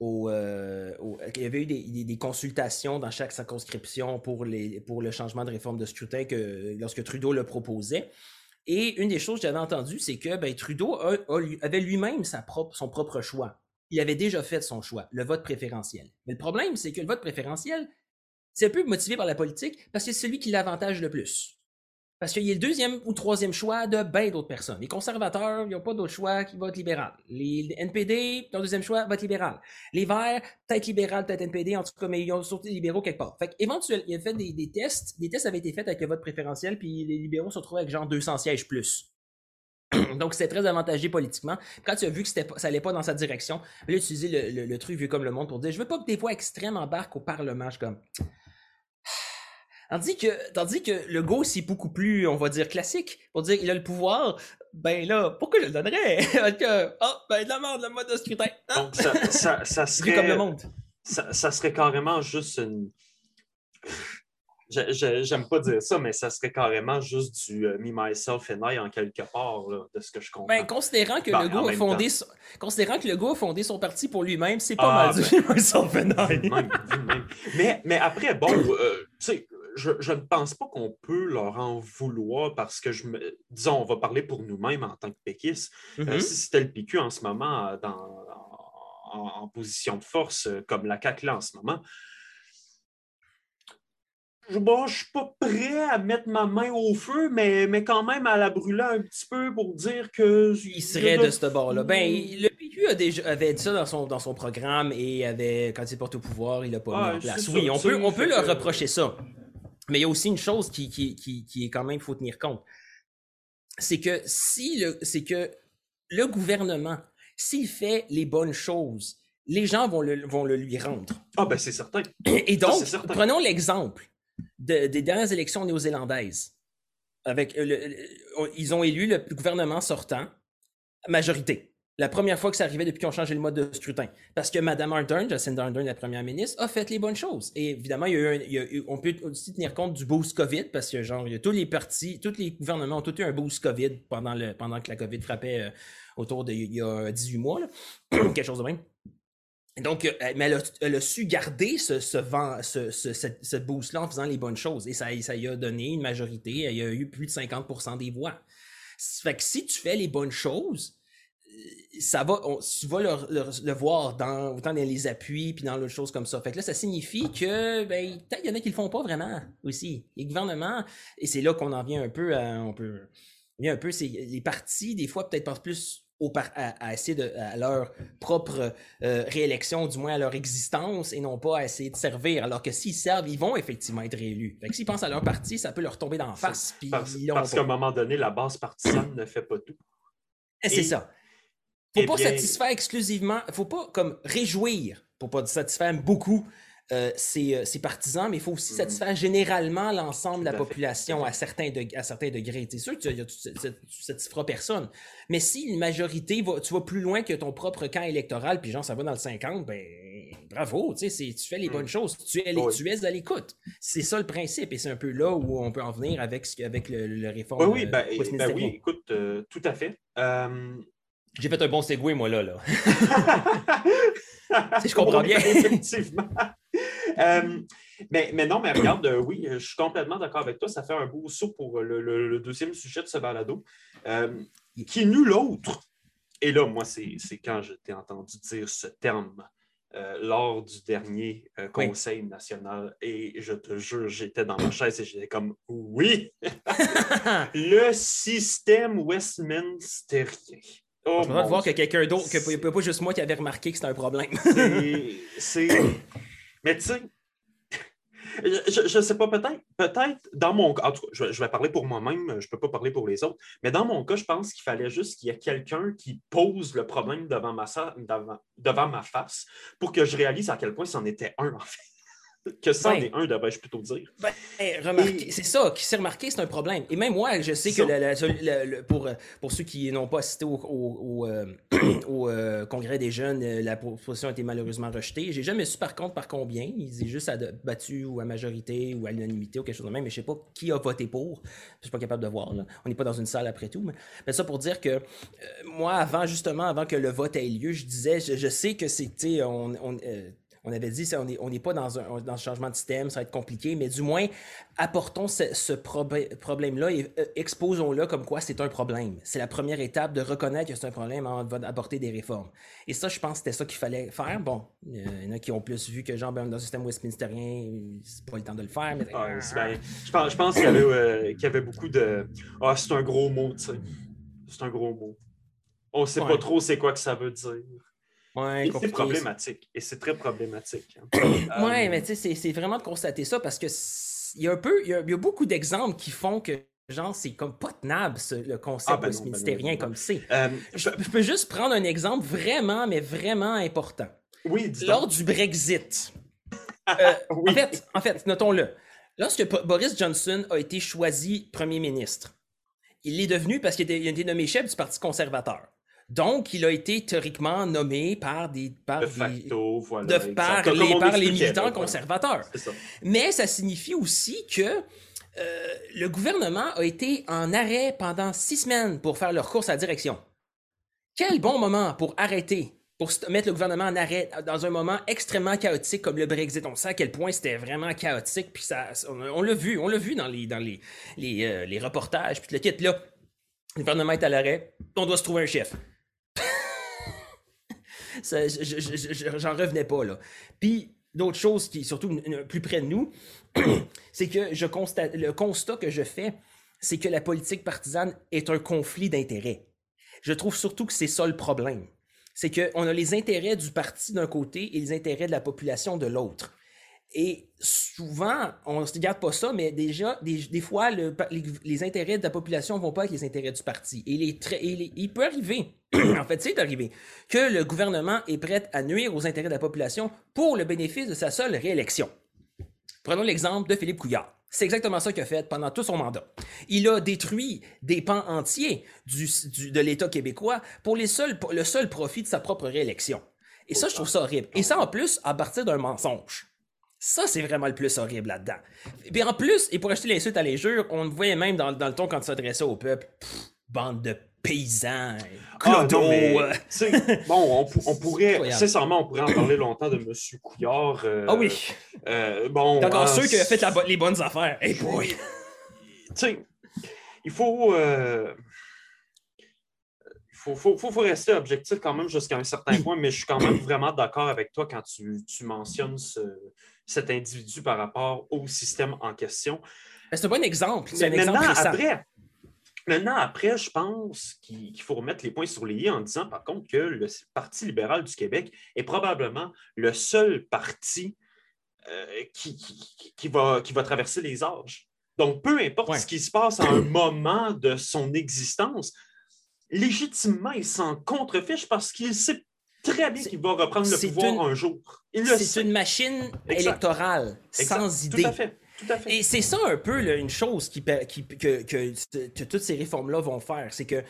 euh, il y avait eu des, consultations dans chaque circonscription pour le changement de réforme de scrutin que, lorsque Trudeau le proposait. Et une des choses que j'avais entendues, c'est que ben, Trudeau avait lui-même son propre choix. Il avait déjà fait son choix, le vote préférentiel. Mais le problème, c'est que le vote préférentiel, c'est un peu motivé par la politique parce que c'est celui qui l'avantage le plus. Parce qu'il y a le deuxième ou troisième choix de bien d'autres personnes. Les conservateurs, ils n'ont pas d'autre choix qui votent libéral. Les NPD, leur deuxième choix, vote libéral. Les Verts, peut-être libéral, peut-être NPD, en tout cas, mais ils ont sorti libéraux quelque part. Fait éventuellement, il a fait des, tests. Des tests avaient été faits avec le vote préférentiel, puis les libéraux se retrouvaient avec genre 200 sièges plus. Donc, c'était très avantagé politiquement. Quand tu as vu que ça n'allait pas dans sa direction, là, tu utilisé le, truc vu comme le monde pour dire je veux pas que des voix extrêmes embarquent au Parlement. Je comme Tandis que, tandis que le go, c'est beaucoup plus, on va dire, classique. Pour dire qu'il a le pouvoir, ben là, pourquoi je le donnerais? oh, ben de la merde, le mode de scrutin. Donc, ça, ça, serait. comme le monde. Ça, ça, serait carrément juste une. J'aime pas dire ça, mais ça serait carrément juste du euh, me, myself and I en quelque part, là, de ce que je comprends. Ben, considérant que, le gars a fondé son... considérant que le a fondé son parti pour lui-même, c'est pas ah, mal du ben, me, myself and I. mais, mais après, bon, euh, tu sais, je, je, ne pense pas qu'on peut leur en vouloir parce que, je me, disons, on va parler pour nous-mêmes en tant que péquistes. Euh, mm-hmm. si c'était le PQ en ce moment dans, en, position de force, comme la CAQ là en ce moment, je ne suis pas prêt à mettre ma main au feu, mais, mais quand même à la brûler un petit peu pour dire que. Il serait de ce bord-là. Ben, le PQ a déjà, avait dit ça dans son, dans son programme et avait, quand il porte au pouvoir, il l'a pas mis en place. Oui, on peut, on peut leur reprocher ça. Mais il y a aussi une chose qui, qui, qui, qui est quand même, faut tenir compte. C'est que si le, c'est que le gouvernement, s'il fait les bonnes choses, les gens vont le, vont le lui rendre. Ah, ben c'est certain. Et donc, prenons l'exemple des dernières élections néo-zélandaises. Avec, euh, ils ont élu le gouvernement sortant, majorité. La première fois que ça arrivait depuis qu'on changé le mode de scrutin. Parce que Mme Ardern, Jacinda Ardern, la première ministre, a fait les bonnes choses. Et évidemment, il y a eu on peut aussi tenir compte du boost COVID, parce que genre, il y a tous les partis, tous les gouvernements ont tous eu un boost COVID pendant, le, pendant que la COVID frappait euh, autour de il y a 18 mois, quelque chose de même. Donc, euh, mais elle a, su garder ce, vent, boost-là en faisant les bonnes choses. Et ça, lui a donné une majorité. Il y a eu plus de 50% des voix. Fait que si tu fais les bonnes choses, ça va, tu vas le, voir dans, autant dans les appuis puis dans d'autres choses comme ça. Fait que là, ça signifie que, ben, peut-être il y en a qui le font pas vraiment aussi. Les gouvernements, et c'est là qu'on en vient un peu à, on peut, un peu, c'est les partis, des fois, peut-être pas plus à, essayer de à leur propre euh, réélection, du moins à leur existence, et non pas à essayer de servir. Alors que s'ils servent, ils vont effectivement être réélus. Fait s'ils pensent à leur parti, ça peut leur tomber d'en face. Parce, parce qu'à un moment donné, la base partisane ne fait pas tout. C'est ça. Faut pas satisfaire exclusivement, faut pas comme réjouir, pour pas satisfaire beaucoup euh, euh, ses, partisans, mais il faut aussi mm-hmm. satisfaire généralement l'ensemble de la population à certains, à certains degrés. C'est sûr que tu ne satisferas personne. Mais si une majorité, va, tu vas plus loin que ton propre camp électoral, puis genre ça va dans le 50, ben bravo, tu fais les bonnes mm. choses, tu es, tu es à l'écoute. C'est ça le principe, et c'est un peu là où on peut en venir avec, avec le, le réforme. Oui, oui, ben, ben oui écoute, euh, tout à fait. J'ai fait un bon segway, moi, là. là. si je comprends bien. Effectivement. Euh, mais, mais, non, mais regarde, euh, oui, je suis complètement d'accord avec toi. Ça fait un beau saut pour le, deuxième sujet de ce balado, euh, qui est nul autre? Et là, moi, c'est quand je t'ai entendu dire ce terme lors du dernier Conseil national. Et je te jure, j'étais dans ma chaise et j'étais comme oui, le système westminsterien. Oh, je voir que quelqu'un d'autre, que pas juste moi qui avait remarqué que c'était un problème. c'est. Mais tu sais, je ne sais pas, peut-être, peut-être dans mon cas, en tout cas, je, vais parler pour moi-même, je ne peux pas parler pour les autres, mais dans mon cas, je pense qu'il fallait juste qu'il y ait quelqu'un qui pose le problème devant ma, devant, devant ma face pour que je réalise à quel point c'en était un, en fait que c'en est un, devrais-je plutôt dire. Ben, c'est ça, qui s'est remarqué, c'est un problème. Et même moi, je sais que pour, pour ceux qui n'ont pas assisté au, au, euh, euh, congrès des jeunes, euh, la proposition a été malheureusement rejetée. J'ai jamais su par contre par combien. Ils disaient juste battu ou à majorité ou à l'unanimité ou quelque chose de même, mais je sais pas qui a voté pour. Je suis pas capable de voir. On n'est pas dans une salle après tout. Mais, ça pour dire que moi, avant, justement, avant que le vote ait lieu, je disais, je, sais que c'était. On, on on avait dit, on n'est pas dans un, dans changement de système, ça va être compliqué, mais du moins, apportons ce, problème-là et euh, exposons-le comme quoi c'est un problème. C'est la première étape de reconnaître que c'est un problème avant d'apporter des réformes. Et ça, je pense que c'était ça qu'il fallait faire. Bon, il y en a qui ont plus vu que genre, ben, dans le système westminsterien, c'est pas le temps de le faire. Mais... Ben, je pense, je pense qu'il y, avait, euh, y avait beaucoup de. Ah, c'est un gros mot, tu sais. C'est un gros mot. On ne sait pas trop c'est quoi que ça veut dire c'est problématique. Et c'est très problématique. Hein. oui, mais tu sais, c'est vraiment de constater ça parce que il y a un peu, il y a, beaucoup d'exemples qui font que genre, c'est comme pas tenable, le concept ah, ben ministérien ben comme c'est. Euh, je, peux juste prendre un exemple vraiment, mais vraiment important. Oui, Lors du Brexit. Euh, en fait, en fait notons-le. Lorsque Boris Johnson a été choisi premier ministre, il est devenu parce qu'il a été nommé chef du Parti conservateur. Donc, il a été théoriquement nommé par des par de facto, voilà, de, par, les, par les militants conservateurs. Mais ça signifie aussi que euh, le gouvernement a été en arrêt pendant six semaines pour faire leur course à la direction. Quel bon moment pour arrêter, pour mettre le gouvernement en arrêt dans un moment extrêmement chaotique comme le Brexit. On sait à quel point c'était vraiment chaotique, puis ça, on, l'a vu, on l'a vu dans les, dans les, les, euh, les reportages, puis le kit. Là, le gouvernement est à l'arrêt, on doit se trouver un chef. J'en revenais pas, là. Puis, d'autres choses qui, surtout plus près de nous, c'est que je constate, le constat que je fais, c'est que la politique partisane est un conflit d'intérêts. Je trouve surtout que c'est ça le problème. C'est qu'on a les intérêts du parti d'un côté et les intérêts de la population de l'autre. Et souvent, on ne se garde pas ça, mais déjà, des, fois, les, intérêts de la population ne vont pas avec les intérêts du parti. Et, il peut arriver, en fait, c'est arrivé, que le gouvernement est prêt à nuire aux intérêts de la population pour le bénéfice de sa seule réélection. Prenons l'exemple de Philippe Couillard. C'est exactement ça qu'il a fait pendant tout son mandat. Il a détruit des pans entiers de l'État québécois pour le seul profit de sa propre réélection. Et ça, je trouve ça horrible. Et ça, en plus, à partir d'un mensonge. Ça, c'est vraiment le plus horrible là-dedans. Et en plus, et pour acheter l'insulte à l'injure, on voyait même dans, le ton quand il s'adressait au peuple. bande de paysans. Ah, Clodo. bon, on, pourrait, sincèrement, on pourrait en parler longtemps de M. Couillard. Euh, ah oui. Euh, bon. Encore hein, ceux qui ont fait les bonnes affaires. Hey boy. Tu sais, il faut. Euh, il faut, faut, faut, rester objectif quand même jusqu'à un certain point, mais je suis quand même vraiment d'accord avec toi quand tu, tu mentionnes ce, cet individu par rapport au système en question. C'est un bon exemple. Mais maintenant, après, maintenant, après, je pense qu'il faut remettre les points sur les i en disant, par contre, que le Parti libéral du Québec est probablement le seul parti euh, qui, qui, va, qui va traverser les âges. Donc, peu importe ce qui se passe à un moment de son existence, légitimement, il s'en contrefiche parce qu'il sait très bien qu'il va reprendre le pouvoir un jour. C'est une machine électorale sans idée. Tout à fait. Tout à fait. Et c'est ça un peu une chose qui, que, toutes ces réformes-là vont faire. C'est que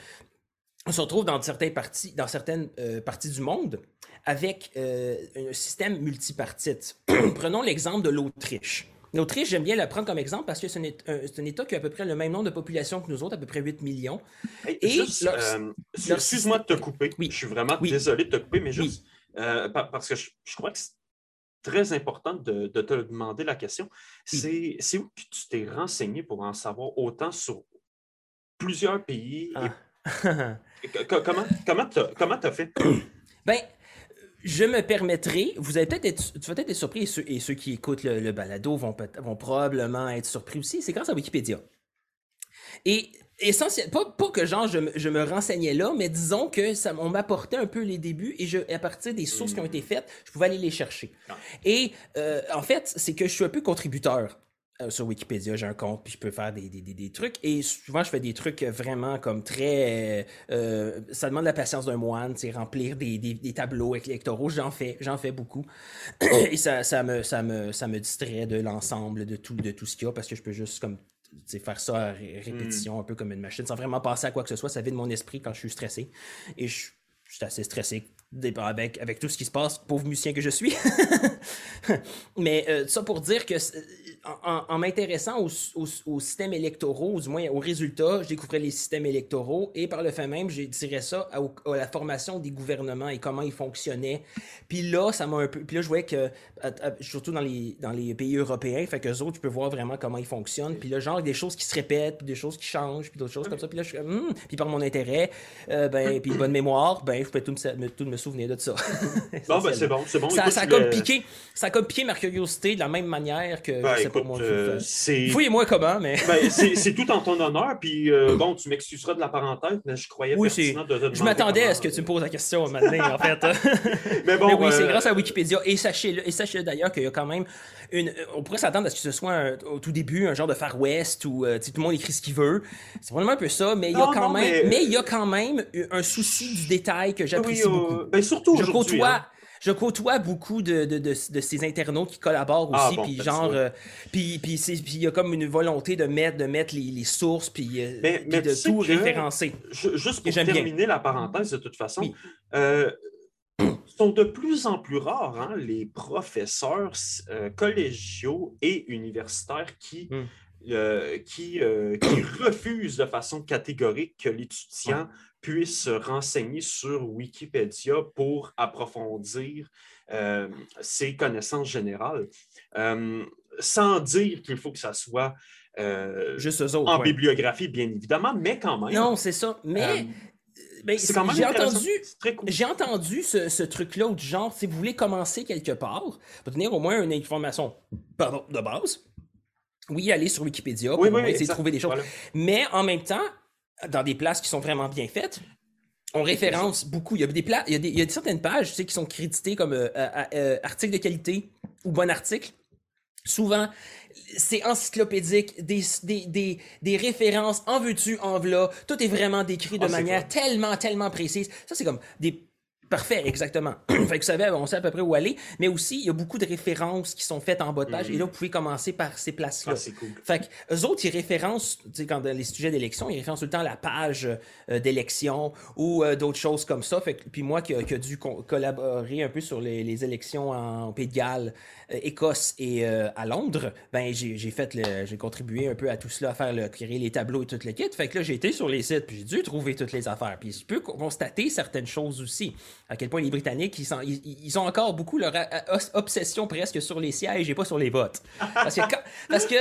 on se retrouve dans, certains partis, dans certaines euh, parties du monde avec euh, un système multipartite. Prenons l'exemple de l'Autriche. L'Autriche, j'aime bien la prendre comme exemple parce que c'est un, État qui a à peu près le même nombre de population que nous autres, à peu près 8 millions. et euh, excuse-moi de te couper. Je suis vraiment désolé de te couper, mais juste euh, parce que je, crois que c'est très important de, te demander la question. C'est où que tu t'es renseigné pour en savoir autant sur plusieurs pays? Ah. comment tu as fait? Ben, je me permettrai, vous allez peut-être être, tu vas peut-être être surpris, et ceux, qui écoutent le, balado vont, vont, probablement être surpris aussi, c'est grâce à Wikipédia. Et essentiellement, pas, que genre je, me renseignais là, mais disons que ça, on m'apportait un peu les débuts et je, à partir des sources qui ont été faites, je pouvais aller les chercher. Ah. Et euh, en fait, c'est que je suis un peu contributeur. Euh, sur Wikipédia, j'ai un compte, puis je peux faire des, des, des, trucs. Et souvent, je fais des trucs vraiment comme très. Euh, ça demande la patience d'un moine, c'est remplir des, tableaux électoraux. J'en fais, j'en fais beaucoup. Et ça, ça, me, ça, me, ça me distrait de l'ensemble de tout, de tout ce qu'il y a parce que je peux juste comme faire ça à répétition, hmm. un peu comme une machine, sans vraiment penser à quoi que ce soit. Ça vide mon esprit quand je suis stressé. Et je, je suis assez stressé avec, avec tout ce qui se passe, pauvre musicien que je suis. Mais euh, ça pour dire que en, m'intéressant aux, systèmes électoraux, ou du moins aux résultats, je découvrais les systèmes électoraux et par le fait même, j'ai tiré ça à, la formation des gouvernements et comment ils fonctionnaient. Puis là, ça m'a un peu. Puis là, je voyais que, surtout dans les, dans les pays européens, fait que autres, tu peux voir vraiment comment ils fonctionnent. Puis là, genre, des choses qui se répètent, puis des choses qui changent, puis d'autres choses comme ça. Puis là, je suis hmm. Puis par mon intérêt, euh, ben, puis bonne mémoire, ben, je peux tout me, tout me souvenir de ça. bon, ben, c'est bon, c'est bon. Ça, ça, a comme piqué, ça a comme piqué ma curiosité de la même manière que. Ben, euh, Fouille-moi comment, mais. Ben, c'est tout en ton honneur. Puis euh, bon, tu m'excuseras de la parenthèse, mais je croyais oui, pertinent de Je m'attendais à ce que tu me poses la question maintenant, en fait. mais bon. oui, c'est euh, grâce à Wikipédia. Et sachez-le, et sachez d'ailleurs qu'il y a quand même une. On pourrait s'attendre à ce que ce soit au tout début un genre de Far West où tout le monde écrit ce qu'il veut. C'est vraiment un peu ça, mais il y a quand même. Mais... il y a quand même un souci du détail que j'apprécie beaucoup. Ben, surtout je côtoie. Hein. Je côtoie beaucoup de, de, de, ces internautes qui collaborent ah, aussi, puis genre, euh, puis il y a comme une volonté de mettre, de mettre les, les sources, puis euh, de tout référencer. juste pour terminer la parenthèse, de toute façon, euh, sont de plus en plus rares hein, les professeurs collégiaux et universitaires qui hmm. Euh, qui, euh, qui refuse de façon catégorique que l'étudiant puisse se renseigner sur Wikipédia pour approfondir euh, ses connaissances générales, sans dire qu'il faut que ça soit Juste en bibliographie, bien évidemment, mais quand même. Non, c'est ça. Mais. j'ai entendu, j'ai entendu ce, truc-là du genre, si vous voulez commencer quelque part, pour tenir au moins une information de base, oui, aller sur Wikipédia pour essayer de trouver des choses. Mais en même temps, dans des places qui sont vraiment bien faites, on référence beaucoup. Il y a des il y a, certaines pages qui sont créditées comme euh, euh, articles de qualité ou bon article. Souvent, c'est encyclopédique, des, des, des, références en veux-tu, en v'là. Tout est vraiment décrit de ah, manière tellement, tellement précise. Ça, c'est comme des Parfait, exactement. fait que vous savez, on sait à peu près où aller, mais aussi, il y a beaucoup de références qui sont faites en bas de page, et là, vous pouvez commencer par ces places-là. Ah, c'est cool. Fait que, eux autres, ils référencent, tu sais, quand dans les sujets d'élection, ils référencent tout le temps la page euh, d'élection ou euh, d'autres choses comme ça. Fait que, puis moi, qui, qui a dû collaborer un peu sur les, les élections en Pays de Galles, euh, Écosse et à Londres, ben j'ai fait j'ai contribué un peu à tout cela, à faire le, créer les tableaux et tout le kit. Fait que là, j'ai été sur les sites, puis j'ai dû trouver toutes les affaires. Puis je peux constater certaines choses aussi. À quel point les Britanniques, ils, sont, ils, ont encore beaucoup leur obsession presque sur les sièges et pas sur les votes. Parce que, parce que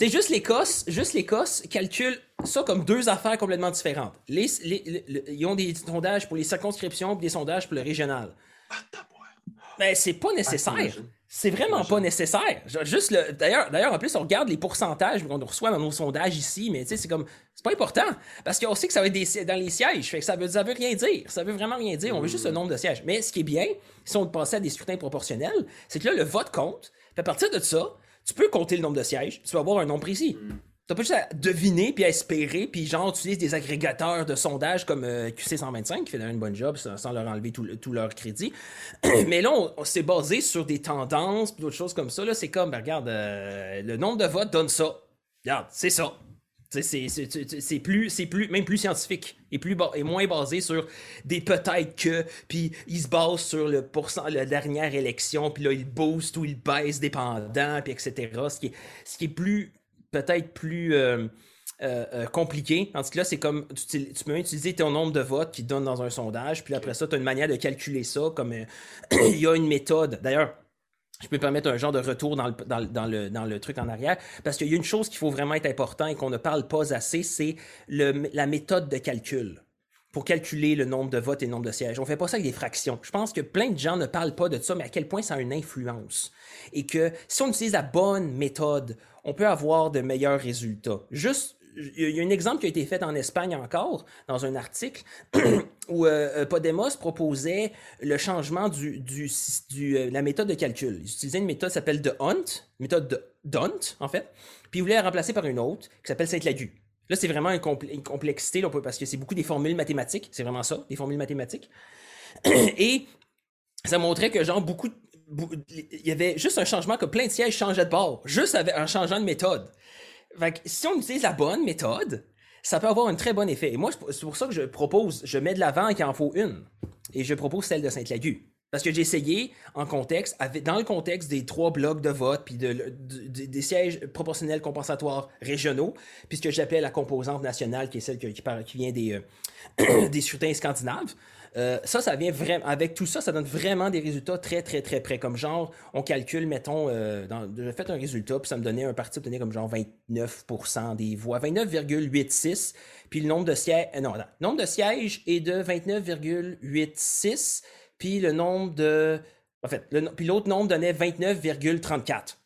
juste l'Écosse, juste l'Écosse calcule ça comme deux affaires complètement différentes. Les, ils ont des sondages pour les circonscriptions et des sondages pour le régional. Ah, ben, c'est pas nécessaire. c'est vraiment pas nécessaire. Juste le, d'ailleurs, d'ailleurs, en plus, on regarde les pourcentages qu'on reçoit dans nos sondages ici, mais tu sais, c'est comme, c'est pas important. Parce qu'on sait que ça va être des, dans les sièges. Fait que ça veut, ça veut rien dire. Ça veut vraiment rien dire. On veut juste le nombre de sièges. Mais ce qui est bien, si on passait à des scrutins proportionnels, c'est que là, le vote compte. Puis à partir de ça, tu peux compter le nombre de sièges. Tu vas avoir un nombre précis. T'as pas juste à deviner puis à espérer, puis genre, tu utilises des agrégateurs de sondage comme euh, QC125 qui fait un bon job sans, leur enlever tout, leur crédit. Mais là, on, s'est basé sur des tendances puis d'autres choses comme ça. Là, c'est comme, ben, regarde, euh, le nombre de votes donne ça. Regarde, c'est ça. C'est plus, c'est plus, même plus scientifique et plus et moins basé sur des peut-être que, puis il se base sur le pourcent, la dernière élection, puis là il booste ou il baisse dépendant, puis etc. Ce qui est, ce qui est plus peut-être plus euh, euh, euh, compliqué. En tout cas, c'est comme tu, peux utiliser ton nombre de votes qui donne dans un sondage, puis après ça, tu as une manière de calculer ça. Comme il y a une méthode. D'ailleurs, je peux permettre un genre de retour dans le, dans, le, dans le truc en arrière, parce qu'il y a une chose qu'il faut vraiment être important et qu'on ne parle pas assez, c'est la méthode de calcul pour calculer le nombre de votes et le nombre de sièges. On fait pas ça avec des fractions. Je pense que plein de gens ne parlent pas de ça, mais à quel point ça a une influence. Et que si on utilise la bonne méthode, on peut avoir de meilleurs résultats. Juste il y a un exemple qui a été fait en Espagne encore, dans un article, où euh, euh, Podemos proposait le changement du, euh, la méthode de calcul. Ils utilisaient une méthode qui s'appelle de Hunt, méthode de Dunt, en fait, puis ils voulaient la remplacer par une autre qui s'appelle Saint-Lagu. Là, c'est vraiment une, complexité, parce que c'est beaucoup des formules mathématiques. C'est vraiment ça, des formules mathématiques. Et ça montrait que, genre, beaucoup. Il y avait juste un changement que plein de sièges changeaient de bord, juste en changeant de méthode. Fait si on utilise la bonne méthode, ça peut avoir un très bon effet. Et moi, c'est pour ça que je propose, je mets de l'avant qu'il en faut une. Et je propose celle de Sainte-Lagu. Parce que j'ai essayé en contexte, dans le contexte des trois blocs de vote, puis de, des sièges proportionnels compensatoires régionaux, puis ce que j'appelle la composante nationale, qui est celle qui, qui vient des, euh, des scrutins scandinaves. Euh, ça, ça vient vraiment. Avec tout ça, ça donne vraiment des résultats très, très, très près. Comme genre, on calcule, mettons, euh, j'ai fait un résultat, puis ça me donnait un parti obtenu comme genre 29% des voix, 29,86. Puis le nombre de sièges. non, non, le nombre de sièges est de 29,86 puis le nombre de. En fait, puis l'autre nombre donnait 29,34.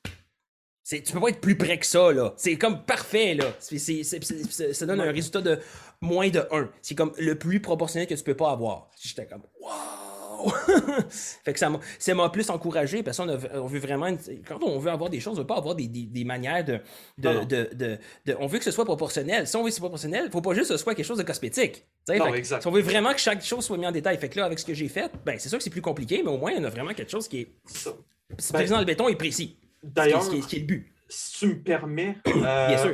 Tu peux pas être plus près que ça, là. C'est comme parfait, là. ça donne un résultat de moins de 1. C'est comme le plus proportionnel que tu peux pas avoir. J'étais comme, waouh! wow! fait que ça m'a plus encouragé parce qu'on on veut vraiment, quand on veut avoir des choses, on veut pas avoir des, des, manières de de, de, On veut que ce soit proportionnel. Si on veut que ce soit proportionnel, faut pas juste que ce soit quelque chose de cosmétique. Non. Si on veut vraiment que chaque chose soit mise en détail, fait que là, avec ce que j'ai fait, ben, c'est sûr que c'est plus compliqué, mais au moins, on a vraiment quelque chose qui est. C'est ben, dans le béton et précis. D'ailleurs, ce, qui est le but si tu me permets, euh,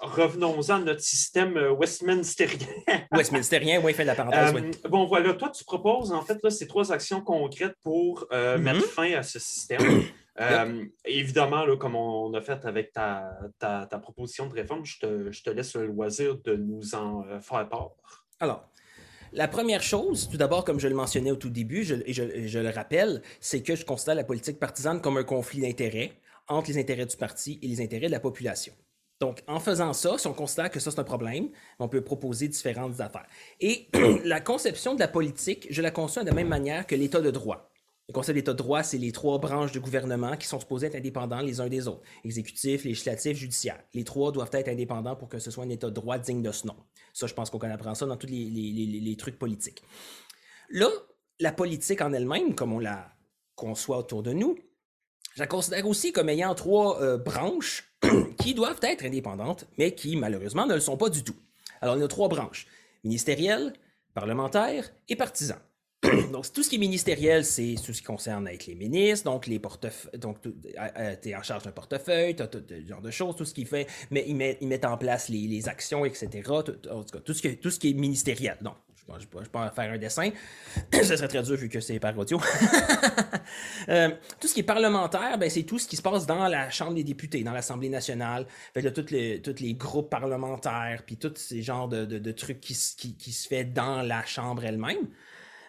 revenons-en à notre système euh, westminsterien. westminsterien, oui, fait la parenthèse. Euh, bon, voilà, toi, tu proposes en fait là, ces trois actions concrètes pour mm-hmm. mettre fin à ce système. évidemment, là, comme on a fait avec ta, ta, proposition de réforme, je te, je te, laisse le loisir de nous en faire part. Alors, la première chose, tout d'abord, comme je le mentionnais au tout début, et je, je, le rappelle, c'est que je considère la politique partisane comme un conflit d'intérêts entre les intérêts du parti et les intérêts de la population. Donc, en faisant ça, si on constate que ça, c'est un problème, on peut proposer différentes affaires. Et la conception de la politique, je la conçois de la même manière que l'État de droit. Le concept d'État de droit, c'est les trois branches de gouvernement qui sont supposées être indépendants les uns des autres. Exécutif, législatif, judiciaire. Les trois doivent être indépendants pour que ce soit un État de droit digne de ce nom. Ça, je pense qu'on apprend ça dans tous les trucs politiques. Là, la politique en elle-même, comme on la conçoit autour de nous, je la considère aussi comme ayant trois euh, branches qui doivent être indépendantes, mais qui malheureusement ne le sont pas du tout. Alors, on a trois branches ministérielles, parlementaires et partisans. donc, tout ce qui est ministériel, c'est tout ce qui concerne avec les ministres, donc les portefeuilles, donc tu es en charge d'un portefeuille, tu as tout ce genre de choses, tout ce qui fait, mais ils mettent, en place les, actions, etc. Tout, en tout, cas, tout, ce qui, tout ce qui est ministériel. Donc, je peux pas faire un dessin. Ce serait très dur vu que c'est par audio. Euh, tout ce qui est parlementaire, ben, c'est tout ce qui se passe dans la Chambre des députés, dans l'Assemblée nationale. Fait là, tous les, les groupes parlementaires, puis tous ces genres de, trucs qui, qui, qui, se fait dans la Chambre elle-même.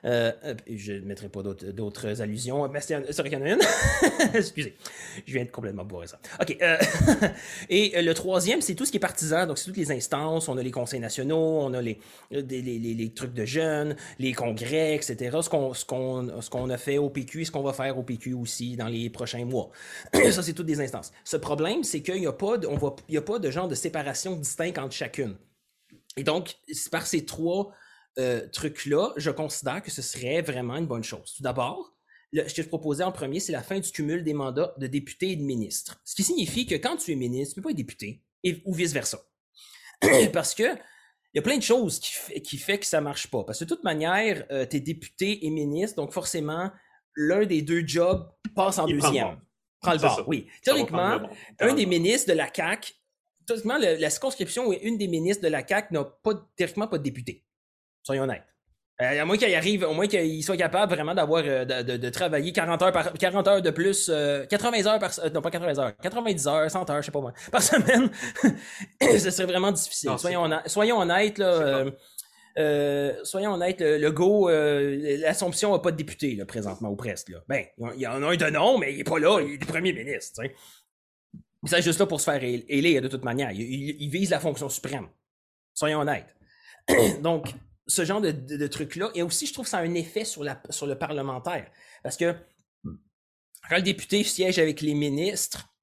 Euh, je ne mettrai pas d'autres allusions. C'est en a une. Excusez, je viens de complètement bourrer ça. OK. Euh, et euh, le troisième, c'est tout ce qui est partisan. Donc, c'est toutes les instances. On a les conseils nationaux, on a les, trucs de jeunes, les congrès, etc. Ce qu'on a fait au PQ et ce qu'on va faire au PQ aussi dans les prochains mois. ça, c'est toutes des instances. Ce problème, c'est qu'il n'y a, pas de, a pas de genre de séparation distincte entre chacune. Et donc, par ces trois euh, truc-là, je considère que ce serait vraiment une bonne chose. Tout d'abord, ce que je proposais en premier, c'est la fin du cumul des mandats de députés et de ministres. Ce qui signifie que quand tu es ministre, tu ne peux pas être député, ou vice-versa. Parce que il y a plein de choses qui, fait, qui fait que ça marche pas. Parce que de toute manière, euh, tu es député et ministre, donc forcément, l'un des deux jobs passe en deuxième. Prends le bord, oui. Théoriquement, un des ministres de la CAQ, théoriquement, la circonscription où une des ministres de la CAQ n'a pas, théoriquement pas de député. Soyons honnêtes. Euh, à moins qu'il arrive, au moins qu'il soit capable vraiment d'avoir euh, de, travailler 40 heures par 40 heures de plus, 80 euh, heures par non pas 80 heures, 90 heures, 100 heures, je sais pas moi, par semaine, ce serait vraiment difficile. soyons, soyons honnêtes là. soyons honnêtes, le, go, l'Assomption n'a pas de député là, présentement ou presque. Là. Ben, il y en a un de nom, mais il n'est pas là, il est premier ministre. C'est juste là pour se faire élire de toute manière. il vise la fonction suprême. Soyons honnêtes. Donc, ce genre de, de, truc-là. Et aussi, je trouve que ça a un effet sur, la, sur le parlementaire. Parce que quand le député siège avec les ministres,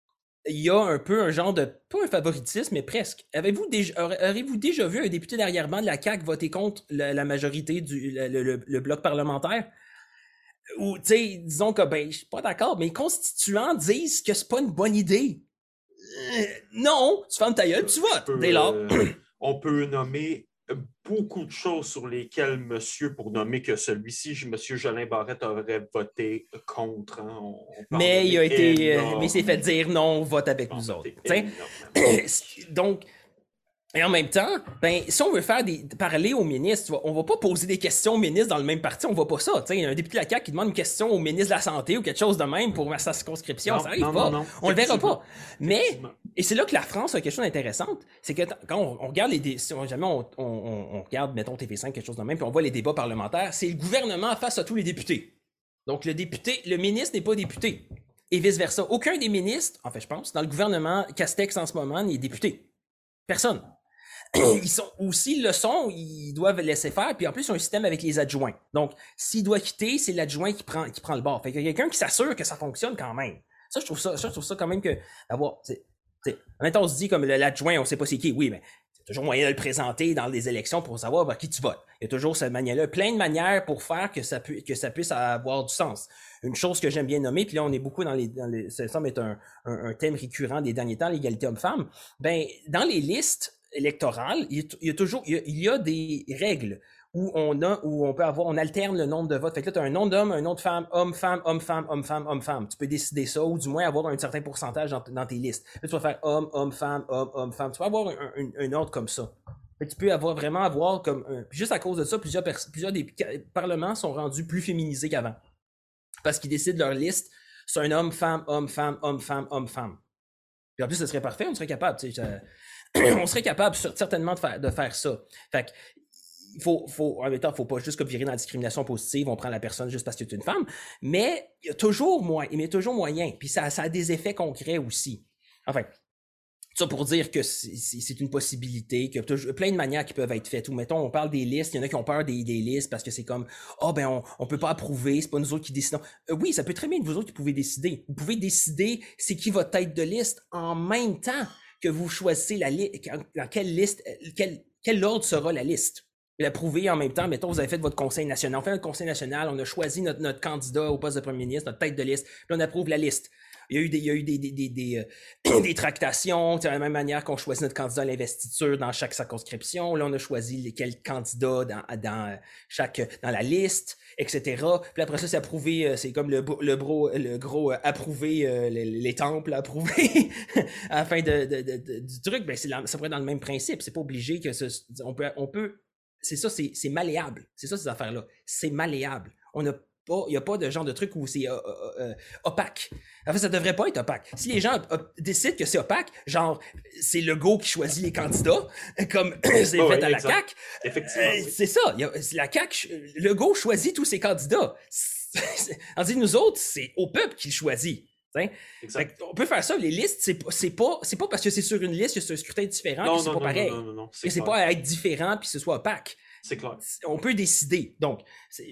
il y a un peu un genre de, pas un favoritisme, mais presque. Avez-vous déjà, aurez-vous déjà vu un député d'arrière-ban de la CAQ voter contre la, majorité du le, bloc parlementaire? Ou, tu sais, disons que, ben, je suis pas d'accord, mais les constituants disent que c'est pas une bonne idée. Euh, non, tu fermes ta gueule, tu votes, dès lors. Euh, on peut nommer beaucoup de choses sur lesquelles monsieur, pour nommer que celui-ci, monsieur Jolin Barrette aurait voté contre. Hein. mais il a été, euh, mais s'est fait dire non, vote avec nous autres. Donc, et en même temps, ben, si on veut faire des, parler au ministre, on va pas poser des questions au ministre dans le même parti, on va pas ça. Il y a un député de la CAQ qui demande une question au ministre de la Santé ou quelque chose de même pour sa circonscription. ça arrive pas. on le verra pas. Mais, et c'est là que la France a quelque chose d'intéressant, c'est que quand on, regarde les si jamais on, on, regarde, mettons TV5, quelque chose de même, puis on voit les débats parlementaires, c'est le gouvernement face à tous les députés. Donc le député, le ministre n'est pas député. Et vice-versa. Aucun des ministres, en fait, je pense, dans le gouvernement Castex en ce moment n'est député. Personne. ils sont, s'ils le sont, ils doivent laisser faire. Puis en plus, ils ont un système avec les adjoints. Donc, s'il doit quitter, c'est l'adjoint qui prend, qui prend le bord. Fait qu'il y a quelqu'un qui s'assure que ça fonctionne quand même. Ça, je trouve ça, ça, je trouve ça quand même que, avoir, en même temps, on se dit comme l'adjoint, on sait pas c'est qui. Oui, mais c'est toujours moyen de le présenter dans les élections pour savoir vers qui tu votes. Il y a toujours cette manière-là, plein de manières pour faire que ça, que ça puisse avoir du sens. Une chose que j'aime bien nommer, puis là on est beaucoup dans les, dans les ça semble être un, un, thème récurrent des derniers temps, l'égalité homme-femme. Ben dans les listes électorales, il y a, toujours il y a, des règles où on a où on peut avoir on alterne le nombre de votes. Fait que là tu as un nom d'homme, un nom de femme, homme femme, homme femme, homme femme, homme femme. Tu peux décider ça ou du moins avoir un certain pourcentage dans, tes listes. Là, tu vas faire homme, homme femme, homme, homme femme. Tu peux avoir un, un ordre comme ça tu peux avoir vraiment avoir comme juste à cause de ça, plusieurs, plusieurs des parlements sont rendus plus féminisés qu'avant. Parce qu'ils décident leur liste c'est un homme, femme, homme, femme, homme, femme, homme, femme. Puis en plus, ce serait parfait, on serait capable. on serait capable certainement de faire, ça. Fait il faut, en même temps, faut pas juste comme dans la discrimination positive, on prend la personne juste parce que c'est une femme, mais il y a toujours moyen, il toujours moyen, puis ça, a des effets concrets aussi. Enfin, ça pour dire que c'est une possibilité, qu'il y a plein de manières qui peuvent être faites. Ou mettons, on parle des listes, il y en a qui ont peur des, listes parce que c'est comme Ah oh, ben on, on peut pas approuver, c'est pas nous autres qui décidons. Euh, oui, ça peut très bien être vous autres qui pouvez décider. Vous pouvez décider c'est qui votre tête de liste en même temps que vous choisissez la liste dans quelle liste, euh, quel, ordre sera la liste? L'approuver en même temps, mettons, vous avez fait votre conseil national. On fait un conseil national, on a choisi notre, notre candidat au poste de premier ministre, notre tête de liste, puis on approuve la liste. Il y a eu des, il y a eu des, des, des, des, euh, tractations, de la même manière qu'on choisit notre candidat à l'investiture dans chaque circonscription. Là, on a choisi quel candidat dans, dans, chaque, dans la liste, etc. Puis après ça, c'est approuvé, euh, c'est comme le, le, bro, le gros euh, approuver les, temples, approuver à la fin de, du truc. Ben, ça pourrait être dans le même principe. C'est pas obligé que ce, on peut, on peut c'est ça, c'est malléable. C'est ça, ces affaires-là. C'est malléable. On a il n'y a pas de genre de truc où c'est euh, euh, euh, opaque. En fait, ça devrait pas être opaque. Si les gens décident que c'est opaque, genre, c'est le go qui choisit les candidats, comme c'est fait à la CAQ. Effectivement. c'est ça. la CAQ, le go choisit tous ses candidats. On dit, nous autres, c'est au peuple qui choisit. on peut faire ça, les listes, c'est pas, pas, pas parce que c'est sur une liste que c'est un scrutin différent que c'est pas pareil. Non, non, non, c'est pas à être différent puis que ce soit opaque. C'est clair. On peut décider. Donc,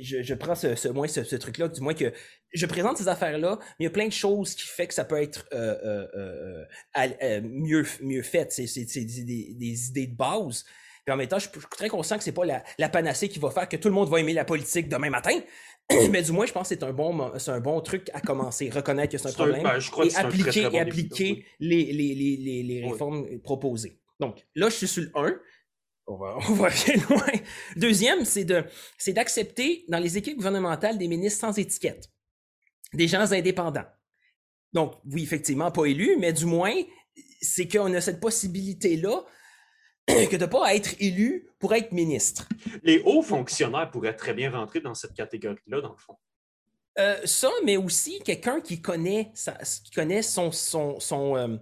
je, je, prends ce, ce, moins ce, ce truc-là, du moins que je présente ces affaires-là, mais il y a plein de choses qui fait que ça peut être euh, euh, euh, mieux, mieux fait. C'est des, des, idées de base. Puis en même temps, je suis très conscient que c'est pas la, la, panacée qui va faire que tout le monde va aimer la politique demain matin. mais du moins, je pense que c'est un bon, c'est un bon truc à commencer, reconnaître que c'est un problème ben, et, appliquer, et appliquer les, les, les, les, réformes proposées. Donc là, je suis sur le 1 on va, on va bien loin. Deuxième, c'est de, c'est d'accepter dans les équipes gouvernementales des ministres sans étiquette, des gens indépendants. Donc, oui, effectivement, pas élus, mais du moins, c'est qu'on a cette possibilité-là que de ne pas être élu pour être ministre. Les hauts fonctionnaires pourraient très bien rentrer dans cette catégorie-là, dans le fond. Euh, ça, mais aussi quelqu'un qui connaît, qui connaît son, son, son, euh,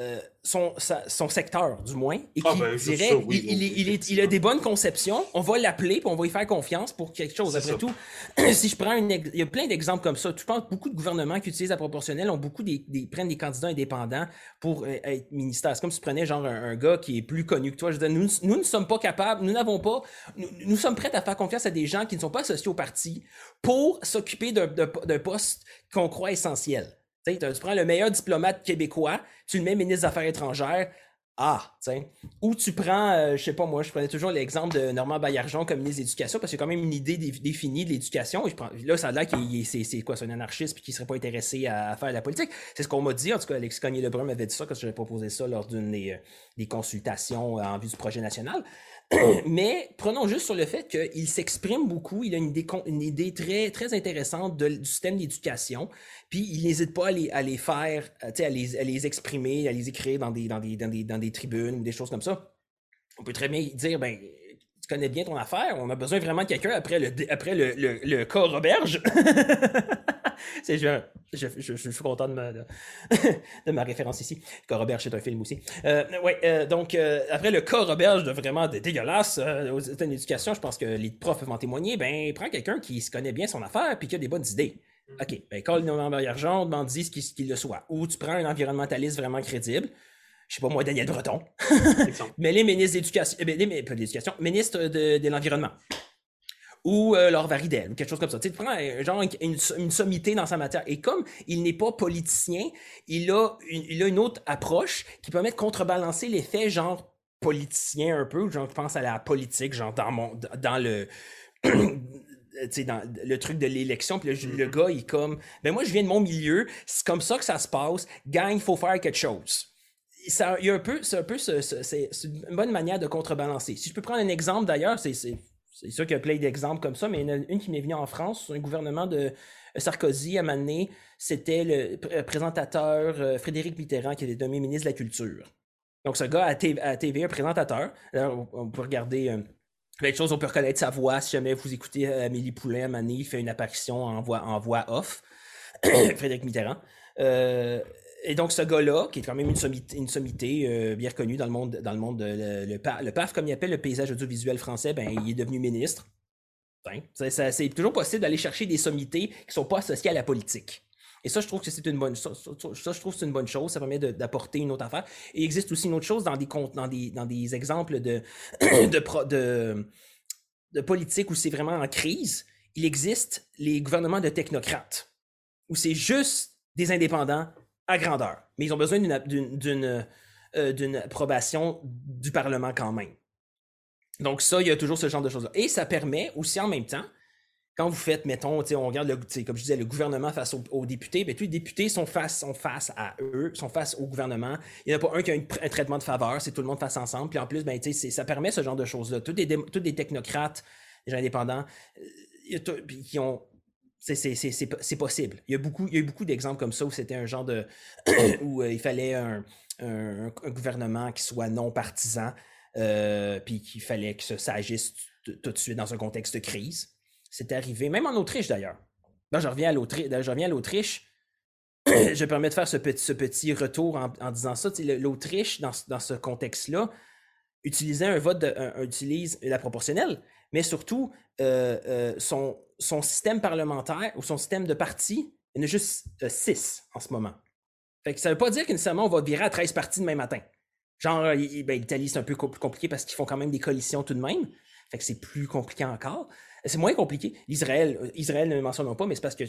euh, son, son secteur, du moins, et ah, qui ben, dirait il, il, il, a des bonnes conceptions, on va l'appeler, puis on va lui faire confiance pour quelque chose. Après tout, si je prends une, il y a plein d'exemples comme ça. Tu penses beaucoup de gouvernements qui utilisent la proportionnelle ont beaucoup des, prennent des candidats indépendants pour euh, être ministère. C'est comme si tu prenais genre un, gars qui est plus connu que toi. Je veux dire, nous, nous ne sommes pas capables, nous n'avons pas, nous, sommes prêts à faire confiance à des gens qui ne sont pas associés au parti pour s'occuper d'un poste qu'on croit essentiel. Tu prends le meilleur diplomate québécois, tu le mets ministre des Affaires étrangères, ah, tiens. Ou tu prends, euh, je sais pas moi, je prenais toujours l'exemple de Normand Baillargeon comme ministre de l'Éducation parce qu'il y a quand même une idée définie de l'éducation. Là, ça a l'air qu'il c'est quoi, c'est un anarchiste puis qu'il serait pas intéressé à, faire de la politique. C'est ce qu'on m'a dit. En tout cas, Alexis Cognier-Lebrun m'avait dit ça quand j'avais proposé ça lors d'une des, euh, des, consultations en vue du projet national. Mais prenons juste sur le fait qu'il s'exprime beaucoup, il a une idée, très, très intéressante du système d'éducation, puis il n'hésite pas à les, à les faire, euh, à les, à les exprimer, à les écrire dans des, dans, des, dans, des, dans des tribunes ou des choses comme ça. On peut très bien dire, ben, tu connais bien ton affaire, on a besoin vraiment de quelqu'un après le, après le, le, le corps auberge. c'est, je, je, je, suis content de ma, de, ma référence ici. Corps auberge, c'est un film aussi. Euh, ouais, euh, donc, euh, après le corps auberge de vraiment dégueulasse aux états d'éducation, je pense que les profs peuvent en témoigner. Ben, prends quelqu'un qui se connaît bien son affaire puis qui a des bonnes idées. OK, ben, quand le nom argent, demande-y ce qu'il le soit. Ou tu prends un environnementaliste vraiment crédible je sais pas moi, Daniel Breton. mais les ministres d'éducation, euh, les, pas d'éducation, ministre de, de l'Environnement. Ou euh, Laure Varidel, ou quelque chose comme ça. Tu sais, prends genre une, une, sommité dans sa matière. Et comme il n'est pas politicien, il a, une, il a une autre approche qui permet de contrebalancer l'effet genre politicien un peu, genre je pense à la politique, genre dans mon dans le dans le truc de l'élection, puis le, mm-hmm. gars, il est comme, ben moi, je viens de mon milieu, c'est comme ça que ça se passe, gang, il faut faire quelque chose. Ça, il y a un peu, c'est un peu, c'est une bonne manière de contrebalancer. Si je peux prendre un exemple d'ailleurs, c'est c'est sûr qu'il y a plein d'exemples comme ça, mais il y en a une qui m'est venue en France, un gouvernement de Sarkozy à un c'était le présentateur euh, Frédéric Mitterrand qui était nommé ministre de la Culture. Donc ce gars à TV, un présentateur, on peut regarder euh, plein de choses, on peut reconnaître sa voix si jamais vous écoutez euh, Amélie Poulain à il fait une apparition en voix off, Frédéric Mitterrand. Et donc, ce gars-là, qui est quand même une sommité, sommité bien reconnue dans le monde, dans le monde le, PAF, comme il appelle le paysage audiovisuel français, ben, il est devenu ministre. C'est toujours possible d'aller chercher des sommités qui ne sont pas associées à la politique. Et ça, je trouve que c'est une bonne. Ça, je trouve c'est une bonne chose. Ça permet d'apporter une autre affaire. Et il existe aussi une autre chose dans des, dans des, dans des exemples de, de, de, de politique où c'est vraiment en crise. Il existe les gouvernements de technocrates, où c'est juste des indépendants à grandeur. Mais ils ont besoin d'une euh, approbation du Parlement quand même. Donc ça, il y a toujours ce genre de choses-là. Et ça permet aussi en même temps, quand vous faites, mettons, on regarde, le, comme je disais, le gouvernement face aux, députés, bien, tous les députés sont face, sont face à eux, sont face au gouvernement. Il n'y en a pas un qui a un traitement de faveur, c'est tout le monde face ensemble. Puis en plus, ben, ça permet ce genre de choses-là. Tous des, tous technocrates, des gens indépendants, euh, qui ont c'est possible. Il y a beaucoup, il y a eu beaucoup d'exemples comme ça où c'était un genre de. où euh, il fallait un, un, gouvernement qui soit non partisan, euh, puis qu'il fallait que ça s'agisse tout de suite dans un contexte de crise. C'est arrivé, même en Autriche d'ailleurs. Je reviens à l'Autriche. je permets de faire ce petit, ce petit retour en, disant ça. L'Autriche, dans, dans, ce contexte-là, utilisait un vote, utilise la proportionnelle, mais surtout euh, euh, son, système parlementaire ou son système de parti, il y en a juste six en ce moment. Fait que ça ne veut pas dire que on va virer à 13 partis demain matin. Genre, ben, l'Italie, c'est un peu plus compliqué parce qu'ils font quand même des coalitions tout de même. Fait que c'est plus compliqué encore. C'est moins compliqué. L'Israël, euh, Israël ne le mentionnons pas, mais c'est parce que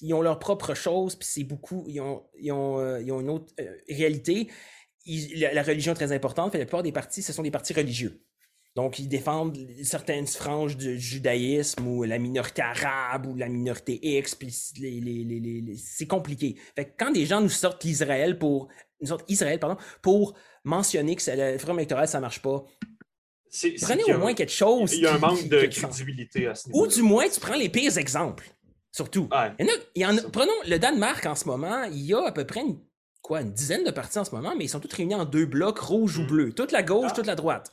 ils ont leur propre chose, puis c'est beaucoup, ils ont, euh, une autre euh, réalité. la, religion est très importante, fait la plupart des partis, ce sont des partis religieux. Donc, ils défendent certaines franges du judaïsme ou la minorité arabe ou la minorité X, puis les, les, les, c'est compliqué. Fait que quand des gens nous sortent l'Israël pour, nous sortent Israël, pardon, pour mentionner que le réforme électorale, ça marche pas. Prenez au moins quelque chose. Il y a un manque de crédibilité à ce niveau. Ou du moins, tu prends les pires exemples. Surtout. Il y en prenons le Danemark en ce moment, il y a à peu près une, quoi, une dizaine de partis en ce moment, mais ils sont tous réunis en deux blocs, rouge ou hmm. bleu. Toute la gauche, ah. toute la droite.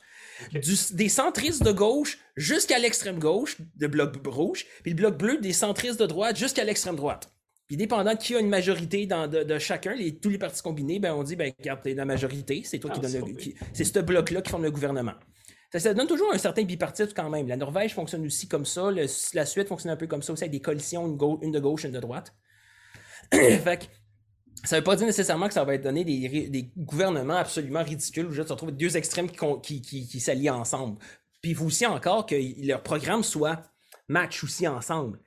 Des centristes de gauche jusqu'à l'extrême gauche, le bloc rouge, puis le bloc bleu des centristes de droite jusqu'à l'extrême droite. Puis dépendant de qui a une majorité dans, de, chacun, les, tous les partis combinés, ben on dit, ben regarde, la majorité, c'est toi qui ah, donne le, c'est ce bloc-là qui forme le gouvernement. Ça, donne toujours un certain bipartisme quand même. La Norvège fonctionne aussi comme ça, la Suède fonctionne un peu comme ça aussi avec des coalitions, une, de gauche, une de droite. fait ça ne veut pas dire nécessairement que ça va être donné des, gouvernements absolument ridicules où je se retrouve deux extrêmes qui, qui, s'allient ensemble. Puis il faut aussi encore que leur programme soit match aussi ensemble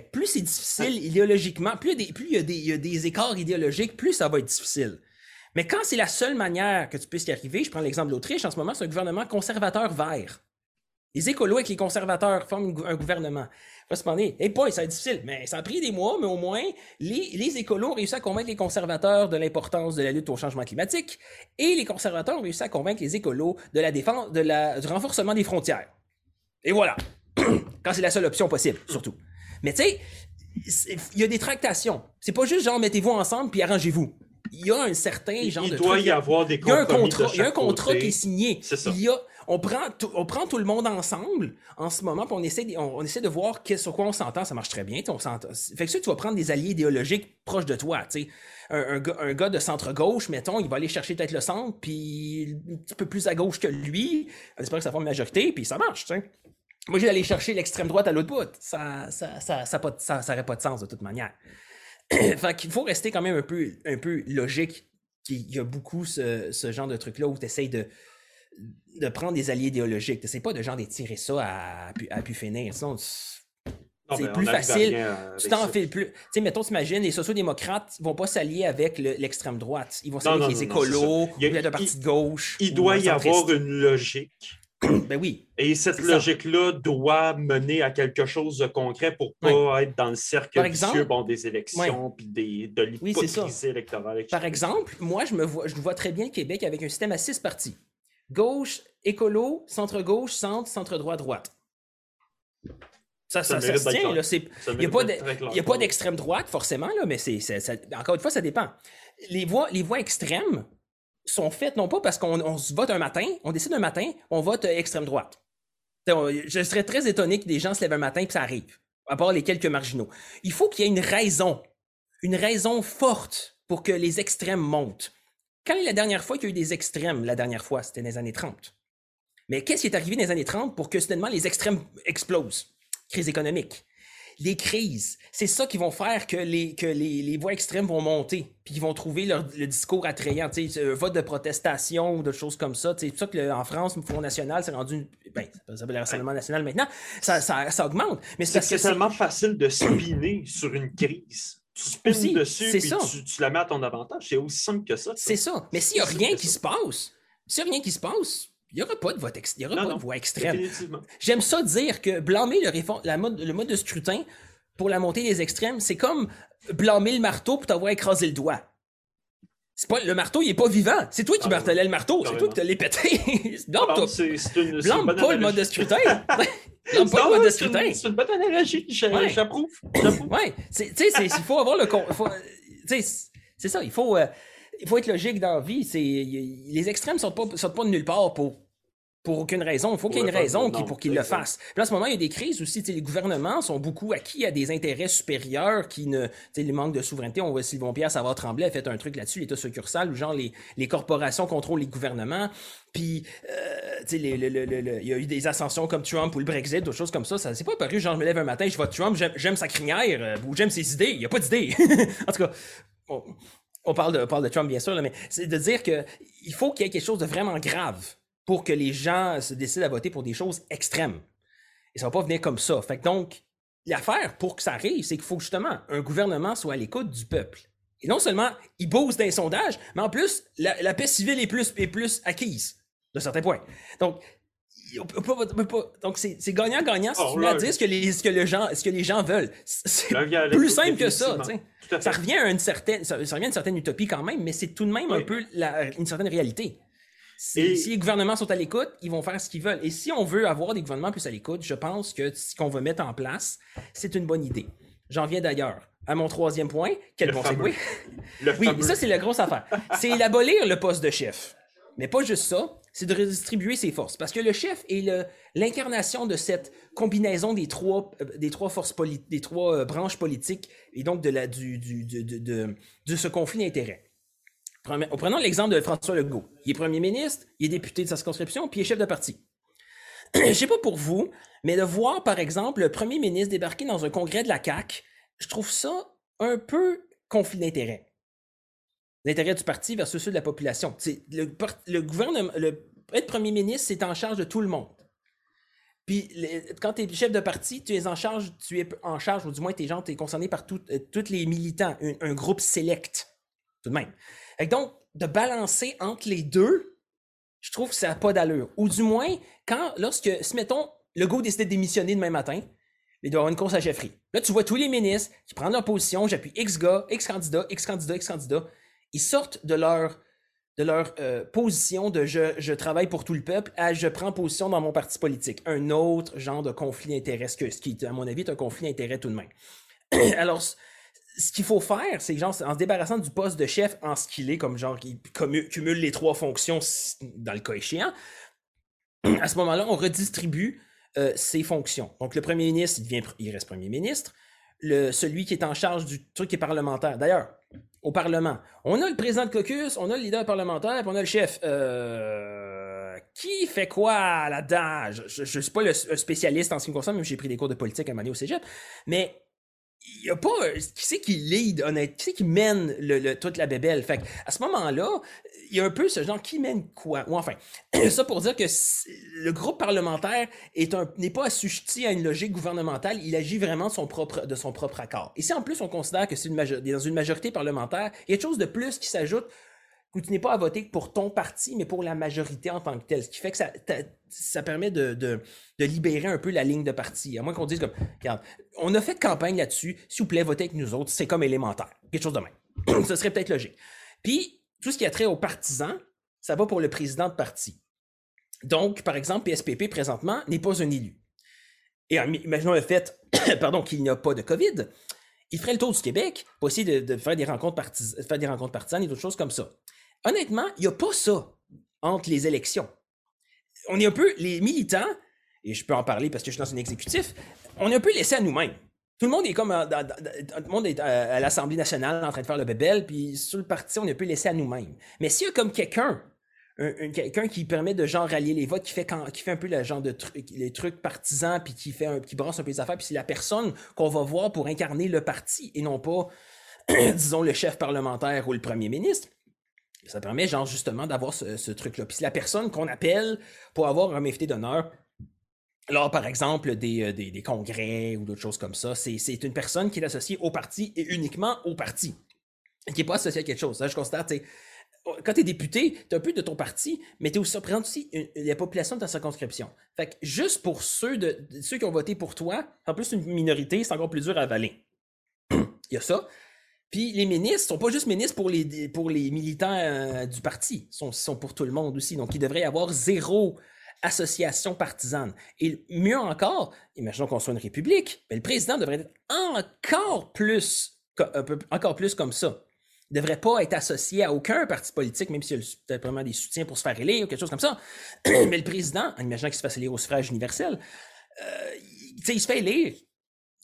plus c'est difficile idéologiquement, plus, il y, a des, écarts idéologiques, plus ça va être difficile. Mais quand c'est la seule manière que tu puisses y arriver, je prends l'exemple de l'Autriche, en ce moment, c'est un gouvernement conservateur vert. Les écolos avec les conservateurs forment un gouvernement. va se demander, hey boy, ça va être difficile. Mais ça a pris des mois, mais au moins, les, les écolos ont réussi à convaincre les conservateurs de l'importance de la lutte au changement climatique et les conservateurs ont réussi à convaincre les écolos de la défense, de la, du renforcement des frontières. Et voilà. quand c'est la seule option possible, surtout. Mais tu sais, il y a des tractations. C'est pas juste genre mettez-vous ensemble puis arrangez-vous. Il y a un certain genre il de. Il doit y avoir des compromis. Il y a un contrat, il y a un contrat qui est signé. C'est ça. Il y a, on, prend tout, on prend tout le monde ensemble en ce moment, puis on essaie, de, on, essaie de voir sur quoi on s'entend. Ça marche très bien. On fait que ça, tu vas prendre des alliés idéologiques proches de toi. Un, un, un, gars de centre-gauche, mettons, il va aller chercher peut-être le centre, puis un petit peu plus à gauche que lui. On espère que ça forme une majorité, puis ça marche. sais. Moi, j'ai allé chercher l'extrême droite à l'autre bout. Ça ça, ça, ça, pas, ça, pas de sens de toute manière. fait qu'il faut rester quand même un peu, un peu logique. Il y a beaucoup ce, ce genre de truc-là où tu essayes de, de prendre des alliés idéologiques. Tu pas de genre d'étirer ça à, à, pu finir. Sinon, c'est plus facile. Tu t'en fais plus. Tu sais, mettons, t'imagines, les sociodémocrates vont pas s'allier avec l'extrême droite. Ils vont s'allier avec les écolos, il y a, de parti de gauche. Il doit y avoir une logique. ben oui. Et cette logique-là doit mener à quelque chose de concret pour pas être dans le cercle vicieux bon, des élections puis de l'hypocrisie électorale. Par exemple, moi, je me vois, je vois très bien le Québec avec un système à six partis. Gauche, écolo, centre-gauche, centre, centre-droit, droite. Ça, ça, ça, se tient. Il n'y a pas d'extrême droite, forcément, là, mais c'est, encore une fois, ça dépend. Les voix, les voix extrêmes sont faites non pas parce qu'on se vote un matin, on décide un matin, on vote euh, extrême droite. Je serais très étonné que des gens se lèvent un matin et ça arrive, à part les quelques marginaux. Il faut qu'il y ait une raison, une raison forte pour que les extrêmes montent. Quand est la dernière fois qu'il y a eu des extrêmes, la dernière fois, c'était dans les années 30. Mais qu'est-ce qui est arrivé dans les années 30 pour que soudainement les extrêmes explosent? Crise économique. Les crises, c'est ça qui vont faire que les, que les, les voix extrêmes vont monter, puis ils vont trouver leur, le discours attrayant, tu sais, un vote de protestation ou de choses comme ça. C'est pour ça qu'en France, le Front National, c'est rendu, ben, ça s'appelle le Rassemblement National maintenant, ça, ça, ça augmente. Mais c'est parce que c'est tellement facile de spinner sur une crise tu spines dessus et tu, tu, la mets à ton avantage. C'est aussi simple que ça. C'est ça. Mais s'il n'y a rien qui se passe, s'il n'y a rien qui se passe, il n'y aura pas de vote il y aura pas de voix extrême. J'aime ça dire que blâmer le, la mode, le mode de scrutin pour la montée des extrêmes, c'est comme blâmer le marteau pour t'avoir écrasé le doigt. C'est pas, le marteau, il est pas vivant. C'est toi qui ah, martelais le marteau. C'est toi qui te l'as pété. blâme pas le mode de scrutin. blâme pas le mode de scrutin. C'est une bonne analogie. J'approuve. Ouais. Tu sais, il faut avoir le. C'est ça. Il faut, euh, il faut être logique dans la vie. Les extrêmes sortent pas, sortent pas de nulle part pour pour aucune raison. Il faut qu'il y ait une raison pour qu'ils le fassent. Puis là, à ce moment, il y a des crises aussi. Les gouvernements sont beaucoup acquis à des intérêts supérieurs qui ne. Le manque de souveraineté. On voit Sylvain Pierre Savard Tremblay a fait un truc là-dessus, l'État succursal, où genre les, les corporations contrôlent les gouvernements. Puis, euh, il y a eu des ascensions comme Trump ou le Brexit, d'autres choses comme ça. Ça s'est pas paru, genre, je me lève un matin, je vois Trump, j'aime sa crinière, euh, ou j'aime ses idées. Il n'y a pas d'idées. en tout cas, on, parle, de, on parle de Trump, bien sûr, là, mais c'est de dire qu'il faut qu'il y ait quelque chose de vraiment grave pour que les gens se décident à voter pour des choses extrêmes. Et ça va pas venir comme ça. Fait que donc, l'affaire pour que ça arrive, c'est qu'il faut justement un gouvernement soit à l'écoute du peuple. Et non seulement il bosse dans les sondages, mais en plus, la, paix civile est plus, est plus acquise, de certains points. Donc, donc c'est gagnant-gagnant si oh, tu veux dire ce que, les, ce, que le gens, ce que les gens veulent. C'est plus simple que ça. Ça revient à une certaine, ça, revient à une certaine utopie quand même, mais c'est tout de même un peu une certaine réalité. Si, les gouvernements sont à l'écoute, ils vont faire ce qu'ils veulent. Et si on veut avoir des gouvernements plus à l'écoute, je pense que ce qu'on va mettre en place, c'est une bonne idée. J'en viens d'ailleurs à mon troisième point. Quel bon segway. oui, ça, c'est la grosse affaire. C'est d'abolir le poste de chef. Mais pas juste ça, c'est de redistribuer ses forces. Parce que le chef est l'incarnation de cette combinaison des trois, euh, des trois forces des trois euh, branches politiques et donc de, la, du, du, de, de ce conflit d'intérêts. Prenons l'exemple de François Legault. Il est premier ministre, il est député de sa circonscription, puis il est chef de parti. Je sais pas pour vous, mais de voir, par exemple, le premier ministre débarquer dans un congrès de la CAQ, je trouve ça un peu conflit d'intérêts. L'intérêt du parti versus ceux de la population. Le, gouvernement, être premier ministre, c'est en charge de tout le monde. Puis quand tu es chef de parti, tu es en charge, tu es en charge, ou du moins tes gens, tu es concerné par euh, tous les militants, un, groupe select, tout de même. Donc, de balancer entre les deux, je trouve que ça n'a pas d'allure. Ou du moins, quand, lorsque, si mettons, le go décide de démissionner demain matin, il doit avoir une course à chefferie. Là, tu vois tous les ministres qui prennent leur position, j'appuie X gars, X candidat, X candidat, X candidat. Ils sortent de leur, de leur euh, position de je, je, travaille pour tout le peuple à je prends position dans mon parti politique. Un autre genre de conflit d'intérêts, ce qui, à mon avis, est un conflit d'intérêts tout de même. Alors, ce qu'il faut faire, c'est genre, en se débarrassant du poste de chef en ce qu'il est, comme genre, qui cumule les trois fonctions dans le cas échéant, à ce moment-là, on redistribue euh, ses fonctions. Donc, le premier ministre, il, devient, il reste premier ministre. Celui qui est en charge du truc est parlementaire. D'ailleurs, au Parlement, on a le président de caucus, on a le leader parlementaire, puis on a le chef. Euh, qui fait quoi là-dedans? Je ne suis pas le, spécialiste en ce qui me concerne, même j'ai pris des cours de politique à moment au cégep, mais il n'y a pas. Qui c'est qui lead, honnêtement? Qui c'est qui mène le, toute la bébelle? Fait à ce moment-là, il y a un peu ce genre qui mène quoi? Ou enfin, ça pour dire que le groupe parlementaire n'est pas assujetti à une logique gouvernementale, il agit vraiment de son propre, de son propre accord. Et si en plus on considère que c'est dans une majorité parlementaire, il y a quelque chose de plus qui s'ajoute où tu n'es pas à voter pour ton parti, mais pour la majorité en tant que tel. Ce qui fait que ça, ça permet de, de, libérer un peu la ligne de parti. À moins qu'on dise comme, regarde, on a fait campagne là-dessus, s'il vous plaît, votez avec nous autres, c'est comme élémentaire. Quelque chose de même. Ce serait peut-être logique. Puis, tout ce qui a trait aux partisans, ça va pour le président de parti. Donc, par exemple, PSPP présentement n'est pas un élu. Et imaginons le fait pardon, qu'il n'y a pas de COVID. Il ferait le tour du Québec pour essayer de, faire, des rencontres faire des rencontres partisanes et d'autres choses comme ça. Honnêtement, il n'y a pas ça entre les élections. On est un peu, les militants, et je peux en parler parce que je suis dans un exécutif, on est un peu laissé à nous-mêmes. Tout le monde est comme tout le monde est à, l'Assemblée nationale en train de faire le bébel, puis sur le parti, on est un peu laissé à nous-mêmes. Mais s'il y a comme quelqu'un, quelqu'un qui permet de genre rallier les votes, qui fait, qui fait un peu le genre de trucs, les trucs partisans, puis qui fait qui brasse un peu les affaires, puis c'est la personne qu'on va voir pour incarner le parti et non pas, disons, le chef parlementaire ou le premier ministre. Ça permet, genre, justement, d'avoir ce, truc-là. Puis la personne qu'on appelle pour avoir un invité d'honneur, lors, par exemple, des, euh, des, congrès ou d'autres choses comme ça, c'est une personne qui est associée au parti et uniquement au parti, qui n'est pas associée à quelque chose. je constate, quand tu es député, tu un peu de ton parti, mais tu aussi, représentes aussi la population de ta circonscription. Fait que juste pour ceux, ceux qui ont voté pour toi, en plus une minorité, c'est encore plus dur à avaler. Il y a ça. Les ministres sont pas juste ministres pour les, pour les militants euh, du parti, ils sont, pour tout le monde aussi. Donc il devrait y avoir zéro association partisane. Et mieux encore, imaginons qu'on soit une république, mais le président devrait être encore plus, un peu, encore plus comme ça. Il ne devrait pas être associé à aucun parti politique, même s'il a peut-être vraiment des soutiens pour se faire élire ou quelque chose comme ça. mais le président, en imaginant qu'il se fasse élire au suffrage universel, euh, il se fait élire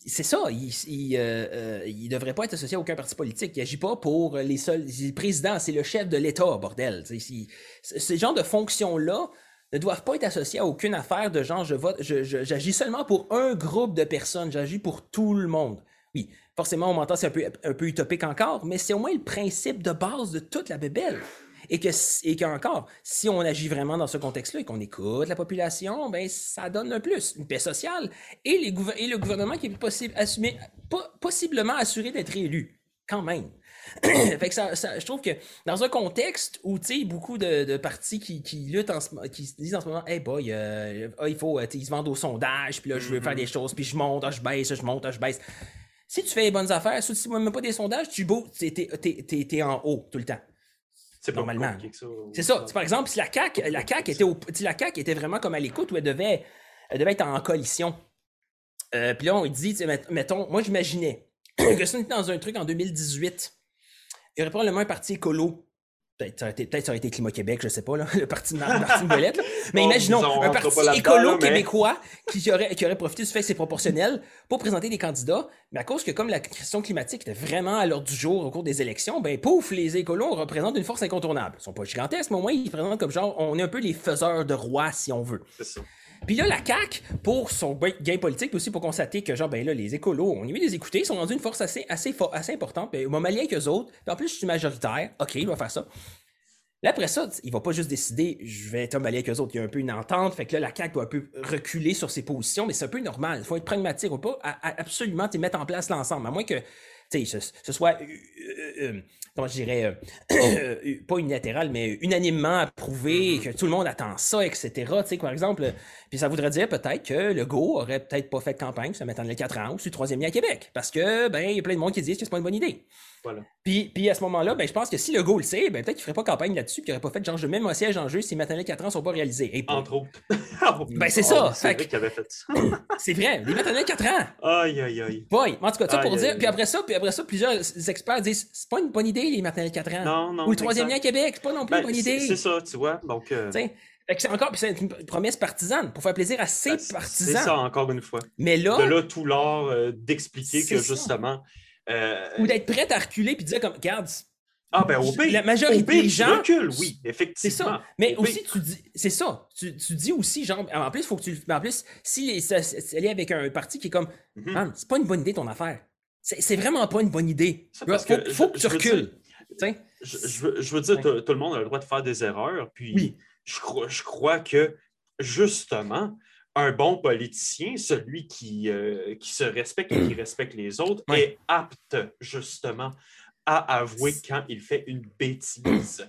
c'est ça, il, il, euh, euh, devrait pas être associé à aucun parti politique. Il agit pas pour les seuls. Le président, c'est le chef de l'État, bordel. ces genres de fonctions-là ne doivent pas être associés à aucune affaire de genre je vote, j'agis seulement pour un groupe de personnes, j'agis pour tout le monde. Oui, forcément, on m'entend, c'est un peu, un peu utopique encore, mais c'est au moins le principe de base de toute la bébelle. Et que, et qu'encore, si on agit vraiment dans ce contexte-là et qu'on écoute la population, ben, ça donne un plus, une paix sociale et, les et le gouvernement qui est possible, assumé, possiblement assuré d'être élu, quand même. fait que ça, je trouve que dans un contexte où beaucoup de, partis qui, qui, luttent en ce, qui se disent en ce moment hey boy euh, ah, il faut ils se vendent au sondage puis là je veux faire des mm-hmm. choses puis je monte ah, je baisse je monte ah, je baisse si tu fais les bonnes affaires si tu ne même pas des sondages tu beau t'es, es, en haut tout le temps c'est normalement. C'est ça. Par exemple, si la CAQ, la CAQ était, si la CAQ était vraiment comme à l'écoute où elle devait, elle devait être en coalition. Euh, puis là, on dit, mettons, moi j'imaginais que si on était dans un truc en 2018, il y aurait probablement un parti écolo Peut-être ça, aurait été Climat Québec, je sais pas, là, le parti de, parti de Mais imaginons un parti écolo québécois qui aurait, qui aurait profité du fait que c'est proportionnel pour présenter des candidats, mais à cause que comme la question climatique était vraiment à l'ordre du jour au cours des élections, ben pouf, les écolos représentent une force incontournable. Ils sont pas gigantesques, mais au moins ils présentent comme genre, on est un peu les faiseurs de rois si on veut. C'est ça. Puis là, la CAQ, pour son gain politique, puis aussi pour constater que, genre, ben là, les écolos, on est mieux les écouter, ils sont rendus une force assez, assez, assez importante, puis au lien qu'eux autres, puis en plus, je suis majoritaire, ok, il va faire ça. Là, après ça, il va pas juste décider, je vais être avec eux autres. Il y a un peu une entente. Fait que là, la CAQ doit un peu reculer sur ses positions, mais c'est un peu normal. Il faut être pragmatique. On peut pas absolument mettre en place l'ensemble. À moins que ce, ce soit, euh, euh, euh, comment je dirais, pas unilatéral, mais unanimement approuvé, mm-hmm. que tout le monde attend ça, etc. sais, par exemple, puis ça voudrait dire peut-être que le GO aurait peut-être pas fait de campagne, ça les 4 ans, ou sur le troisième lien à Québec. Parce que, ben, il y a plein de monde qui disent que c'est pas une bonne idée. Puis, puis à ce moment-là, ben, je pense que si le go le sait, ben, peut-être qu'il ferait pas campagne là-dessus, qu'il n'aurait pas fait genre je mets mon siège en jeu si les 4 ans sont pas réalisés. Et Entre autres. ben c'est ça. C'est vrai qu'il avait fait ça. c'est vrai, les maternelles 4 ans. Aïe, aïe, aïe. Boy, en tout cas, ça pour dire. Puis après ça, puis après ça, plusieurs experts disent c'est pas une bonne idée, les maternelles 4 ans. Non, non. Ou le troisième lien à Québec, c'est pas non plus une ben, bonne idée. C'est ça, tu vois. Donc. Euh... c'est encore c'est une promesse partisane pour faire plaisir à ses ben, partisans. C'est ça, encore une fois. Mais là. De là, tout l'art euh, d'expliquer que justement. Euh, Ou d'être prêt à reculer puis dire comme, regarde, ah ben au pire, la majorité des gens recule, oui, effectivement. C'est ça. Mais aussi tu dis c'est ça, tu, tu, dis aussi genre en plus faut que tu en plus si ça, est avec un parti qui est comme mm c'est pas une bonne idée ton affaire. C'est vraiment pas une bonne idée. Il faut, que, tu recules. je, veux, dire, tout, le monde a le droit de faire des erreurs. Puis je, crois, je crois que justement, un bon politicien, celui qui, euh, qui se respecte et qui respecte les autres, est apte justement à avouer quand il fait une bêtise.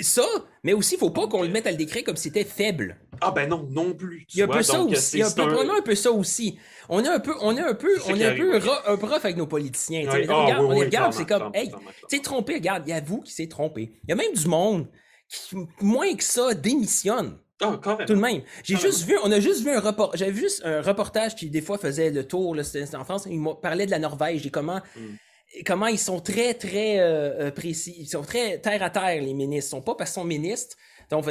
Ça, mais aussi, il ne faut pas qu'on le mette à le décrire comme si c'était faible. Ah ben non, non plus. Il y a un peu ça aussi. Il y a un... peu ça aussi. On est un peu, on est un peu, on est un peu, un rough avec nos politiciens. on regarde, regarde c'est comme, hey, tu sais, trompé, regarde, il y a vous qui s'est trompé. Il y a même du monde qui, moins que ça, démissionne. Oh, Tout de même. J'ai juste vu, on a juste vu un reportage, j'avais juste un reportage qui des fois faisait le tour, c'était en France, il parlait de la Norvège et comment, hmm. comment ils sont très, très euh, euh, précis, ils sont très terre à terre, les ministres. Ils sont pas parce qu'ils sont ministres, donc,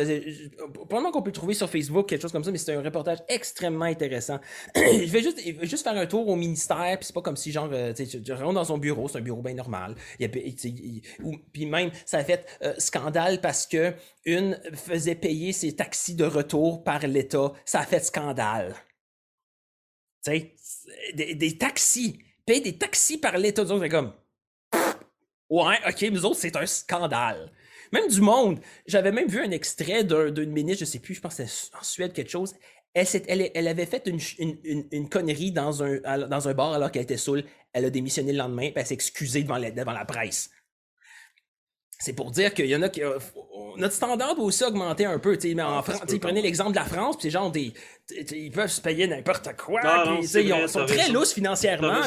probablement qu'on peut le trouver sur Facebook, quelque chose comme ça, mais c'est un reportage extrêmement intéressant. je, vais juste, juste faire un tour au ministère, puis c'est pas comme si, genre, euh, tu rentres dans son bureau, c'est un bureau bien normal. puis même, ça a fait euh, scandale parce que une faisait payer ses taxis de retour par l'État. Ça a fait scandale. Tu sais, des, taxis, payer des taxis par l'État, c'est comme. Ouais, ok, nous autres, c'est un scandale. Même du monde. J'avais même vu un extrait d'une ministre, je sais plus, je pense que c'était en Suède, quelque chose. Elle, elle, elle avait fait une, une, une, connerie dans un, dans un bar alors qu'elle était saoule. Elle a démissionné le lendemain, puis elle s'est excusée devant la, devant la presse. C'est pour dire qu'il y en a qui. Euh, notre standard doit aussi augmenter un peu. Mais en ah, France, prenez l'exemple de la France, puis genre des. Ils peuvent se payer n'importe quoi. ils sont très lousses financièrement.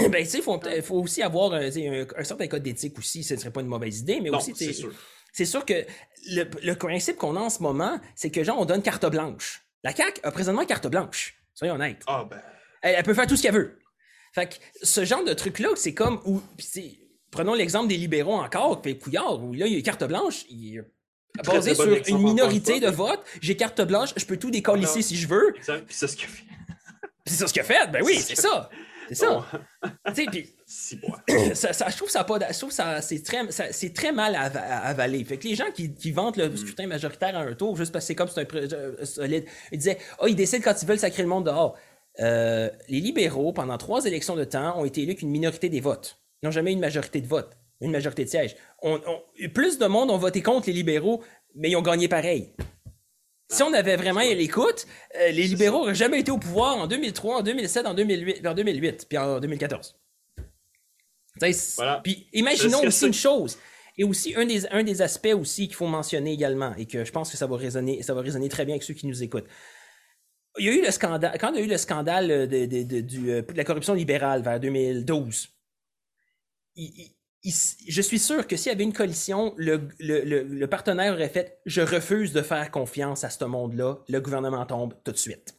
ben, tu sais, il faut, aussi avoir un, certain code d'éthique aussi, ce ne serait pas une mauvaise idée, mais aussi, c'est sûr. C'est sûr que le, principe qu'on a en ce moment, c'est que, genre, on donne carte blanche. La CAQ a présentement carte blanche. Soyons honnêtes. Ah, ben. Elle, peut faire tout ce qu'elle veut. Fait que ce genre de truc-là, c'est comme où. Prenons l'exemple des libéraux encore, puis Couillard, où là, il y a une carte blanche, il est basé sur une minorité de vote. J'ai carte blanche, je peux tout décoller ici si je veux. Puis c'est ce a fait. c'est ça ce qu'il a fait, ben oui, c'est ça. C'est ça. tu sais, puis. ça, ça, je trouve ça pas. Je trouve ça. C'est très, c'est très mal à, avaler. Fait que les gens qui, qui vantent le scrutin majoritaire à un tour, juste parce que c'est comme c'est un euh, solide, ils disaient Oh, ils décident quand ils veulent sacrer le monde dehors. Euh, les libéraux, pendant trois élections de temps, ont été élus qu'une minorité des votes. Ils n'ont jamais eu une majorité de votes, une majorité de sièges. On, plus de monde ont voté contre les libéraux, mais ils ont gagné pareil. Si on avait vraiment l'écoute, euh, les libéraux n'auraient jamais été au pouvoir en 2003, en 2007, en 2008, en 2008 puis en 2014. Puis imaginons aussi une chose. Et aussi, un des, un des aspects aussi qu'il faut mentionner également, et que je pense que ça va résonner, ça va résonner très bien avec ceux qui nous écoutent. Il y a eu le scandale, quand il y a eu le scandale de, de euh, la corruption libérale vers 2012, il, je suis sûr que s'il y avait une coalition, le, partenaire aurait fait Je refuse de faire confiance à ce monde-là, le gouvernement tombe tout de suite.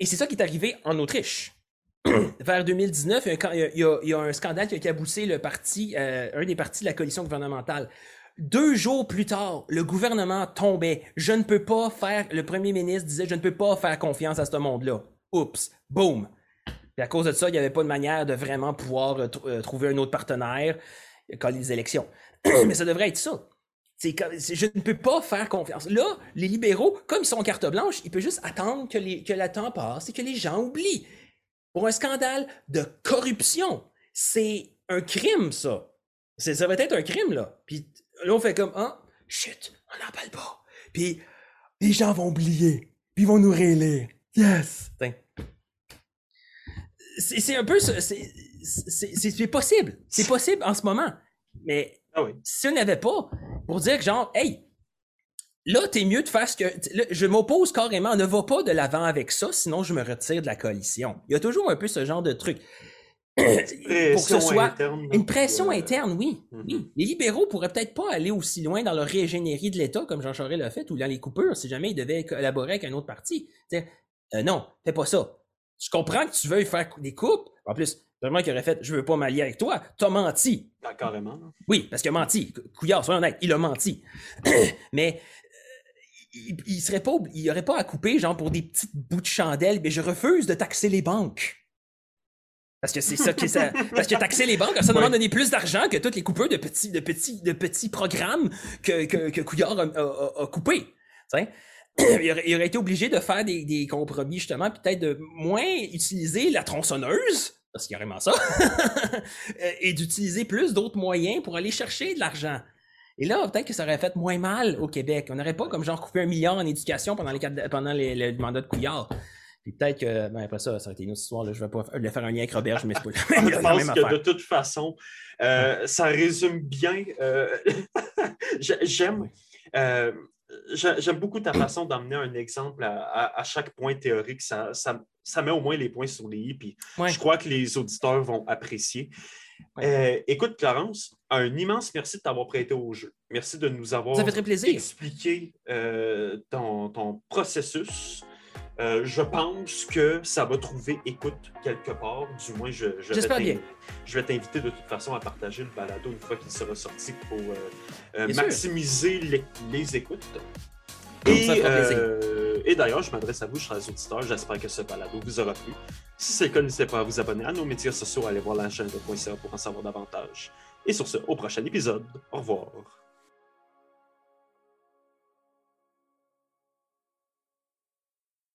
Et c'est ça qui est arrivé en Autriche. Vers 2019, il y, a, un scandale qui a caboussé le parti, euh, un des partis de la coalition gouvernementale. Deux jours plus tard, le gouvernement tombait. Je ne peux pas faire, le premier ministre disait, je ne peux pas faire confiance à ce monde-là. Oups, boum. Et à cause de ça, il n'y avait pas de manière de vraiment pouvoir euh, euh, trouver un autre partenaire quand les élections. Mais ça devrait être ça. je ne peux pas faire confiance. Là, les libéraux, comme ils sont en carte blanche, ils peuvent juste attendre que, les, que le temps passe et que les gens oublient. Pour un scandale de corruption, c'est un crime, ça. Ça devrait être un crime, là. Puis là, on fait comme, ah, chut, on n'en parle pas. Puis les gens vont oublier. Puis ils vont nous réélire. Yes! C'est un peu. C'est possible. C'est possible en ce moment. Mais ah si on n'avait pas, pour dire que genre, hey, là, t'es mieux de faire ce que. je m'oppose carrément, ne va pas de l'avant avec ça, sinon je me retire de la coalition. Il y a toujours un peu ce genre de truc. pour que ce soit une pression euh, interne, oui. Mm-hmm. oui. Les libéraux pourraient peut-être pas aller aussi loin dans leur régénérie de l'État comme Jean Charest l'a fait ou dans les coupures si jamais ils devaient collaborer avec un autre parti. Euh, non, fais pas ça. Je comprends que tu veuilles faire des coupes. En plus, vraiment qu'il aurait fait Je veux pas m'allier avec toi. T'as menti. Ben, carrément. Oui, parce qu'il a menti. Couillard, soyons honnêtes, il a menti. mais euh, il, serait pas, il aurait pas à couper, genre, pour des petites bouts de chandelle, mais je refuse de taxer les banques. Parce que c'est ça qui ça. Parce que taxer les banques, ça demande de donner plus d'argent que tous les coupeurs de petits, de petits, de petits programmes que, que, Couillard a, a, a coupé. il, aurait, été obligé de faire des, compromis, justement, peut-être de moins utiliser la tronçonneuse parce qu'il y a vraiment ça, et d'utiliser plus d'autres moyens pour aller chercher de l'argent. Et là, peut-être que ça aurait fait moins mal au Québec. On n'aurait pas comme genre coupé un milliard en éducation pendant, les, pendant les, le mandat de Couillard. Puis peut-être que, ben après ça, ça aurait été une autre histoire. Là. Je ne vais pas le faire un lien avec Robert, je m'explique. je pense que de toute façon, euh, ça résume bien. Euh, j'aime. Euh, j'aime beaucoup ta façon d'emmener un exemple à, chaque point théorique. Ça, ça, met au moins les points sur les i. Puis je crois que les auditeurs vont apprécier. écoute, Clarence, un immense merci de t'avoir prêté au jeu. Merci de nous avoir expliqué ton, ton, processus. Euh, je pense que ça va trouver écoute quelque part. Du moins, je, je vais je vais t'inviter de toute façon à partager le balado une fois qu'il sera sorti pour euh, euh, maximiser les, écoutes. Et, et d'ailleurs, je m'adresse à vous, chers auditeurs. J'espère que ce balado vous aura plu. Si c'est le cas, n'hésitez pas à vous abonner à nos médias sociaux, à aller voir la chaîne de .ca pour en savoir davantage. Et sur ce, au prochain épisode. Au revoir.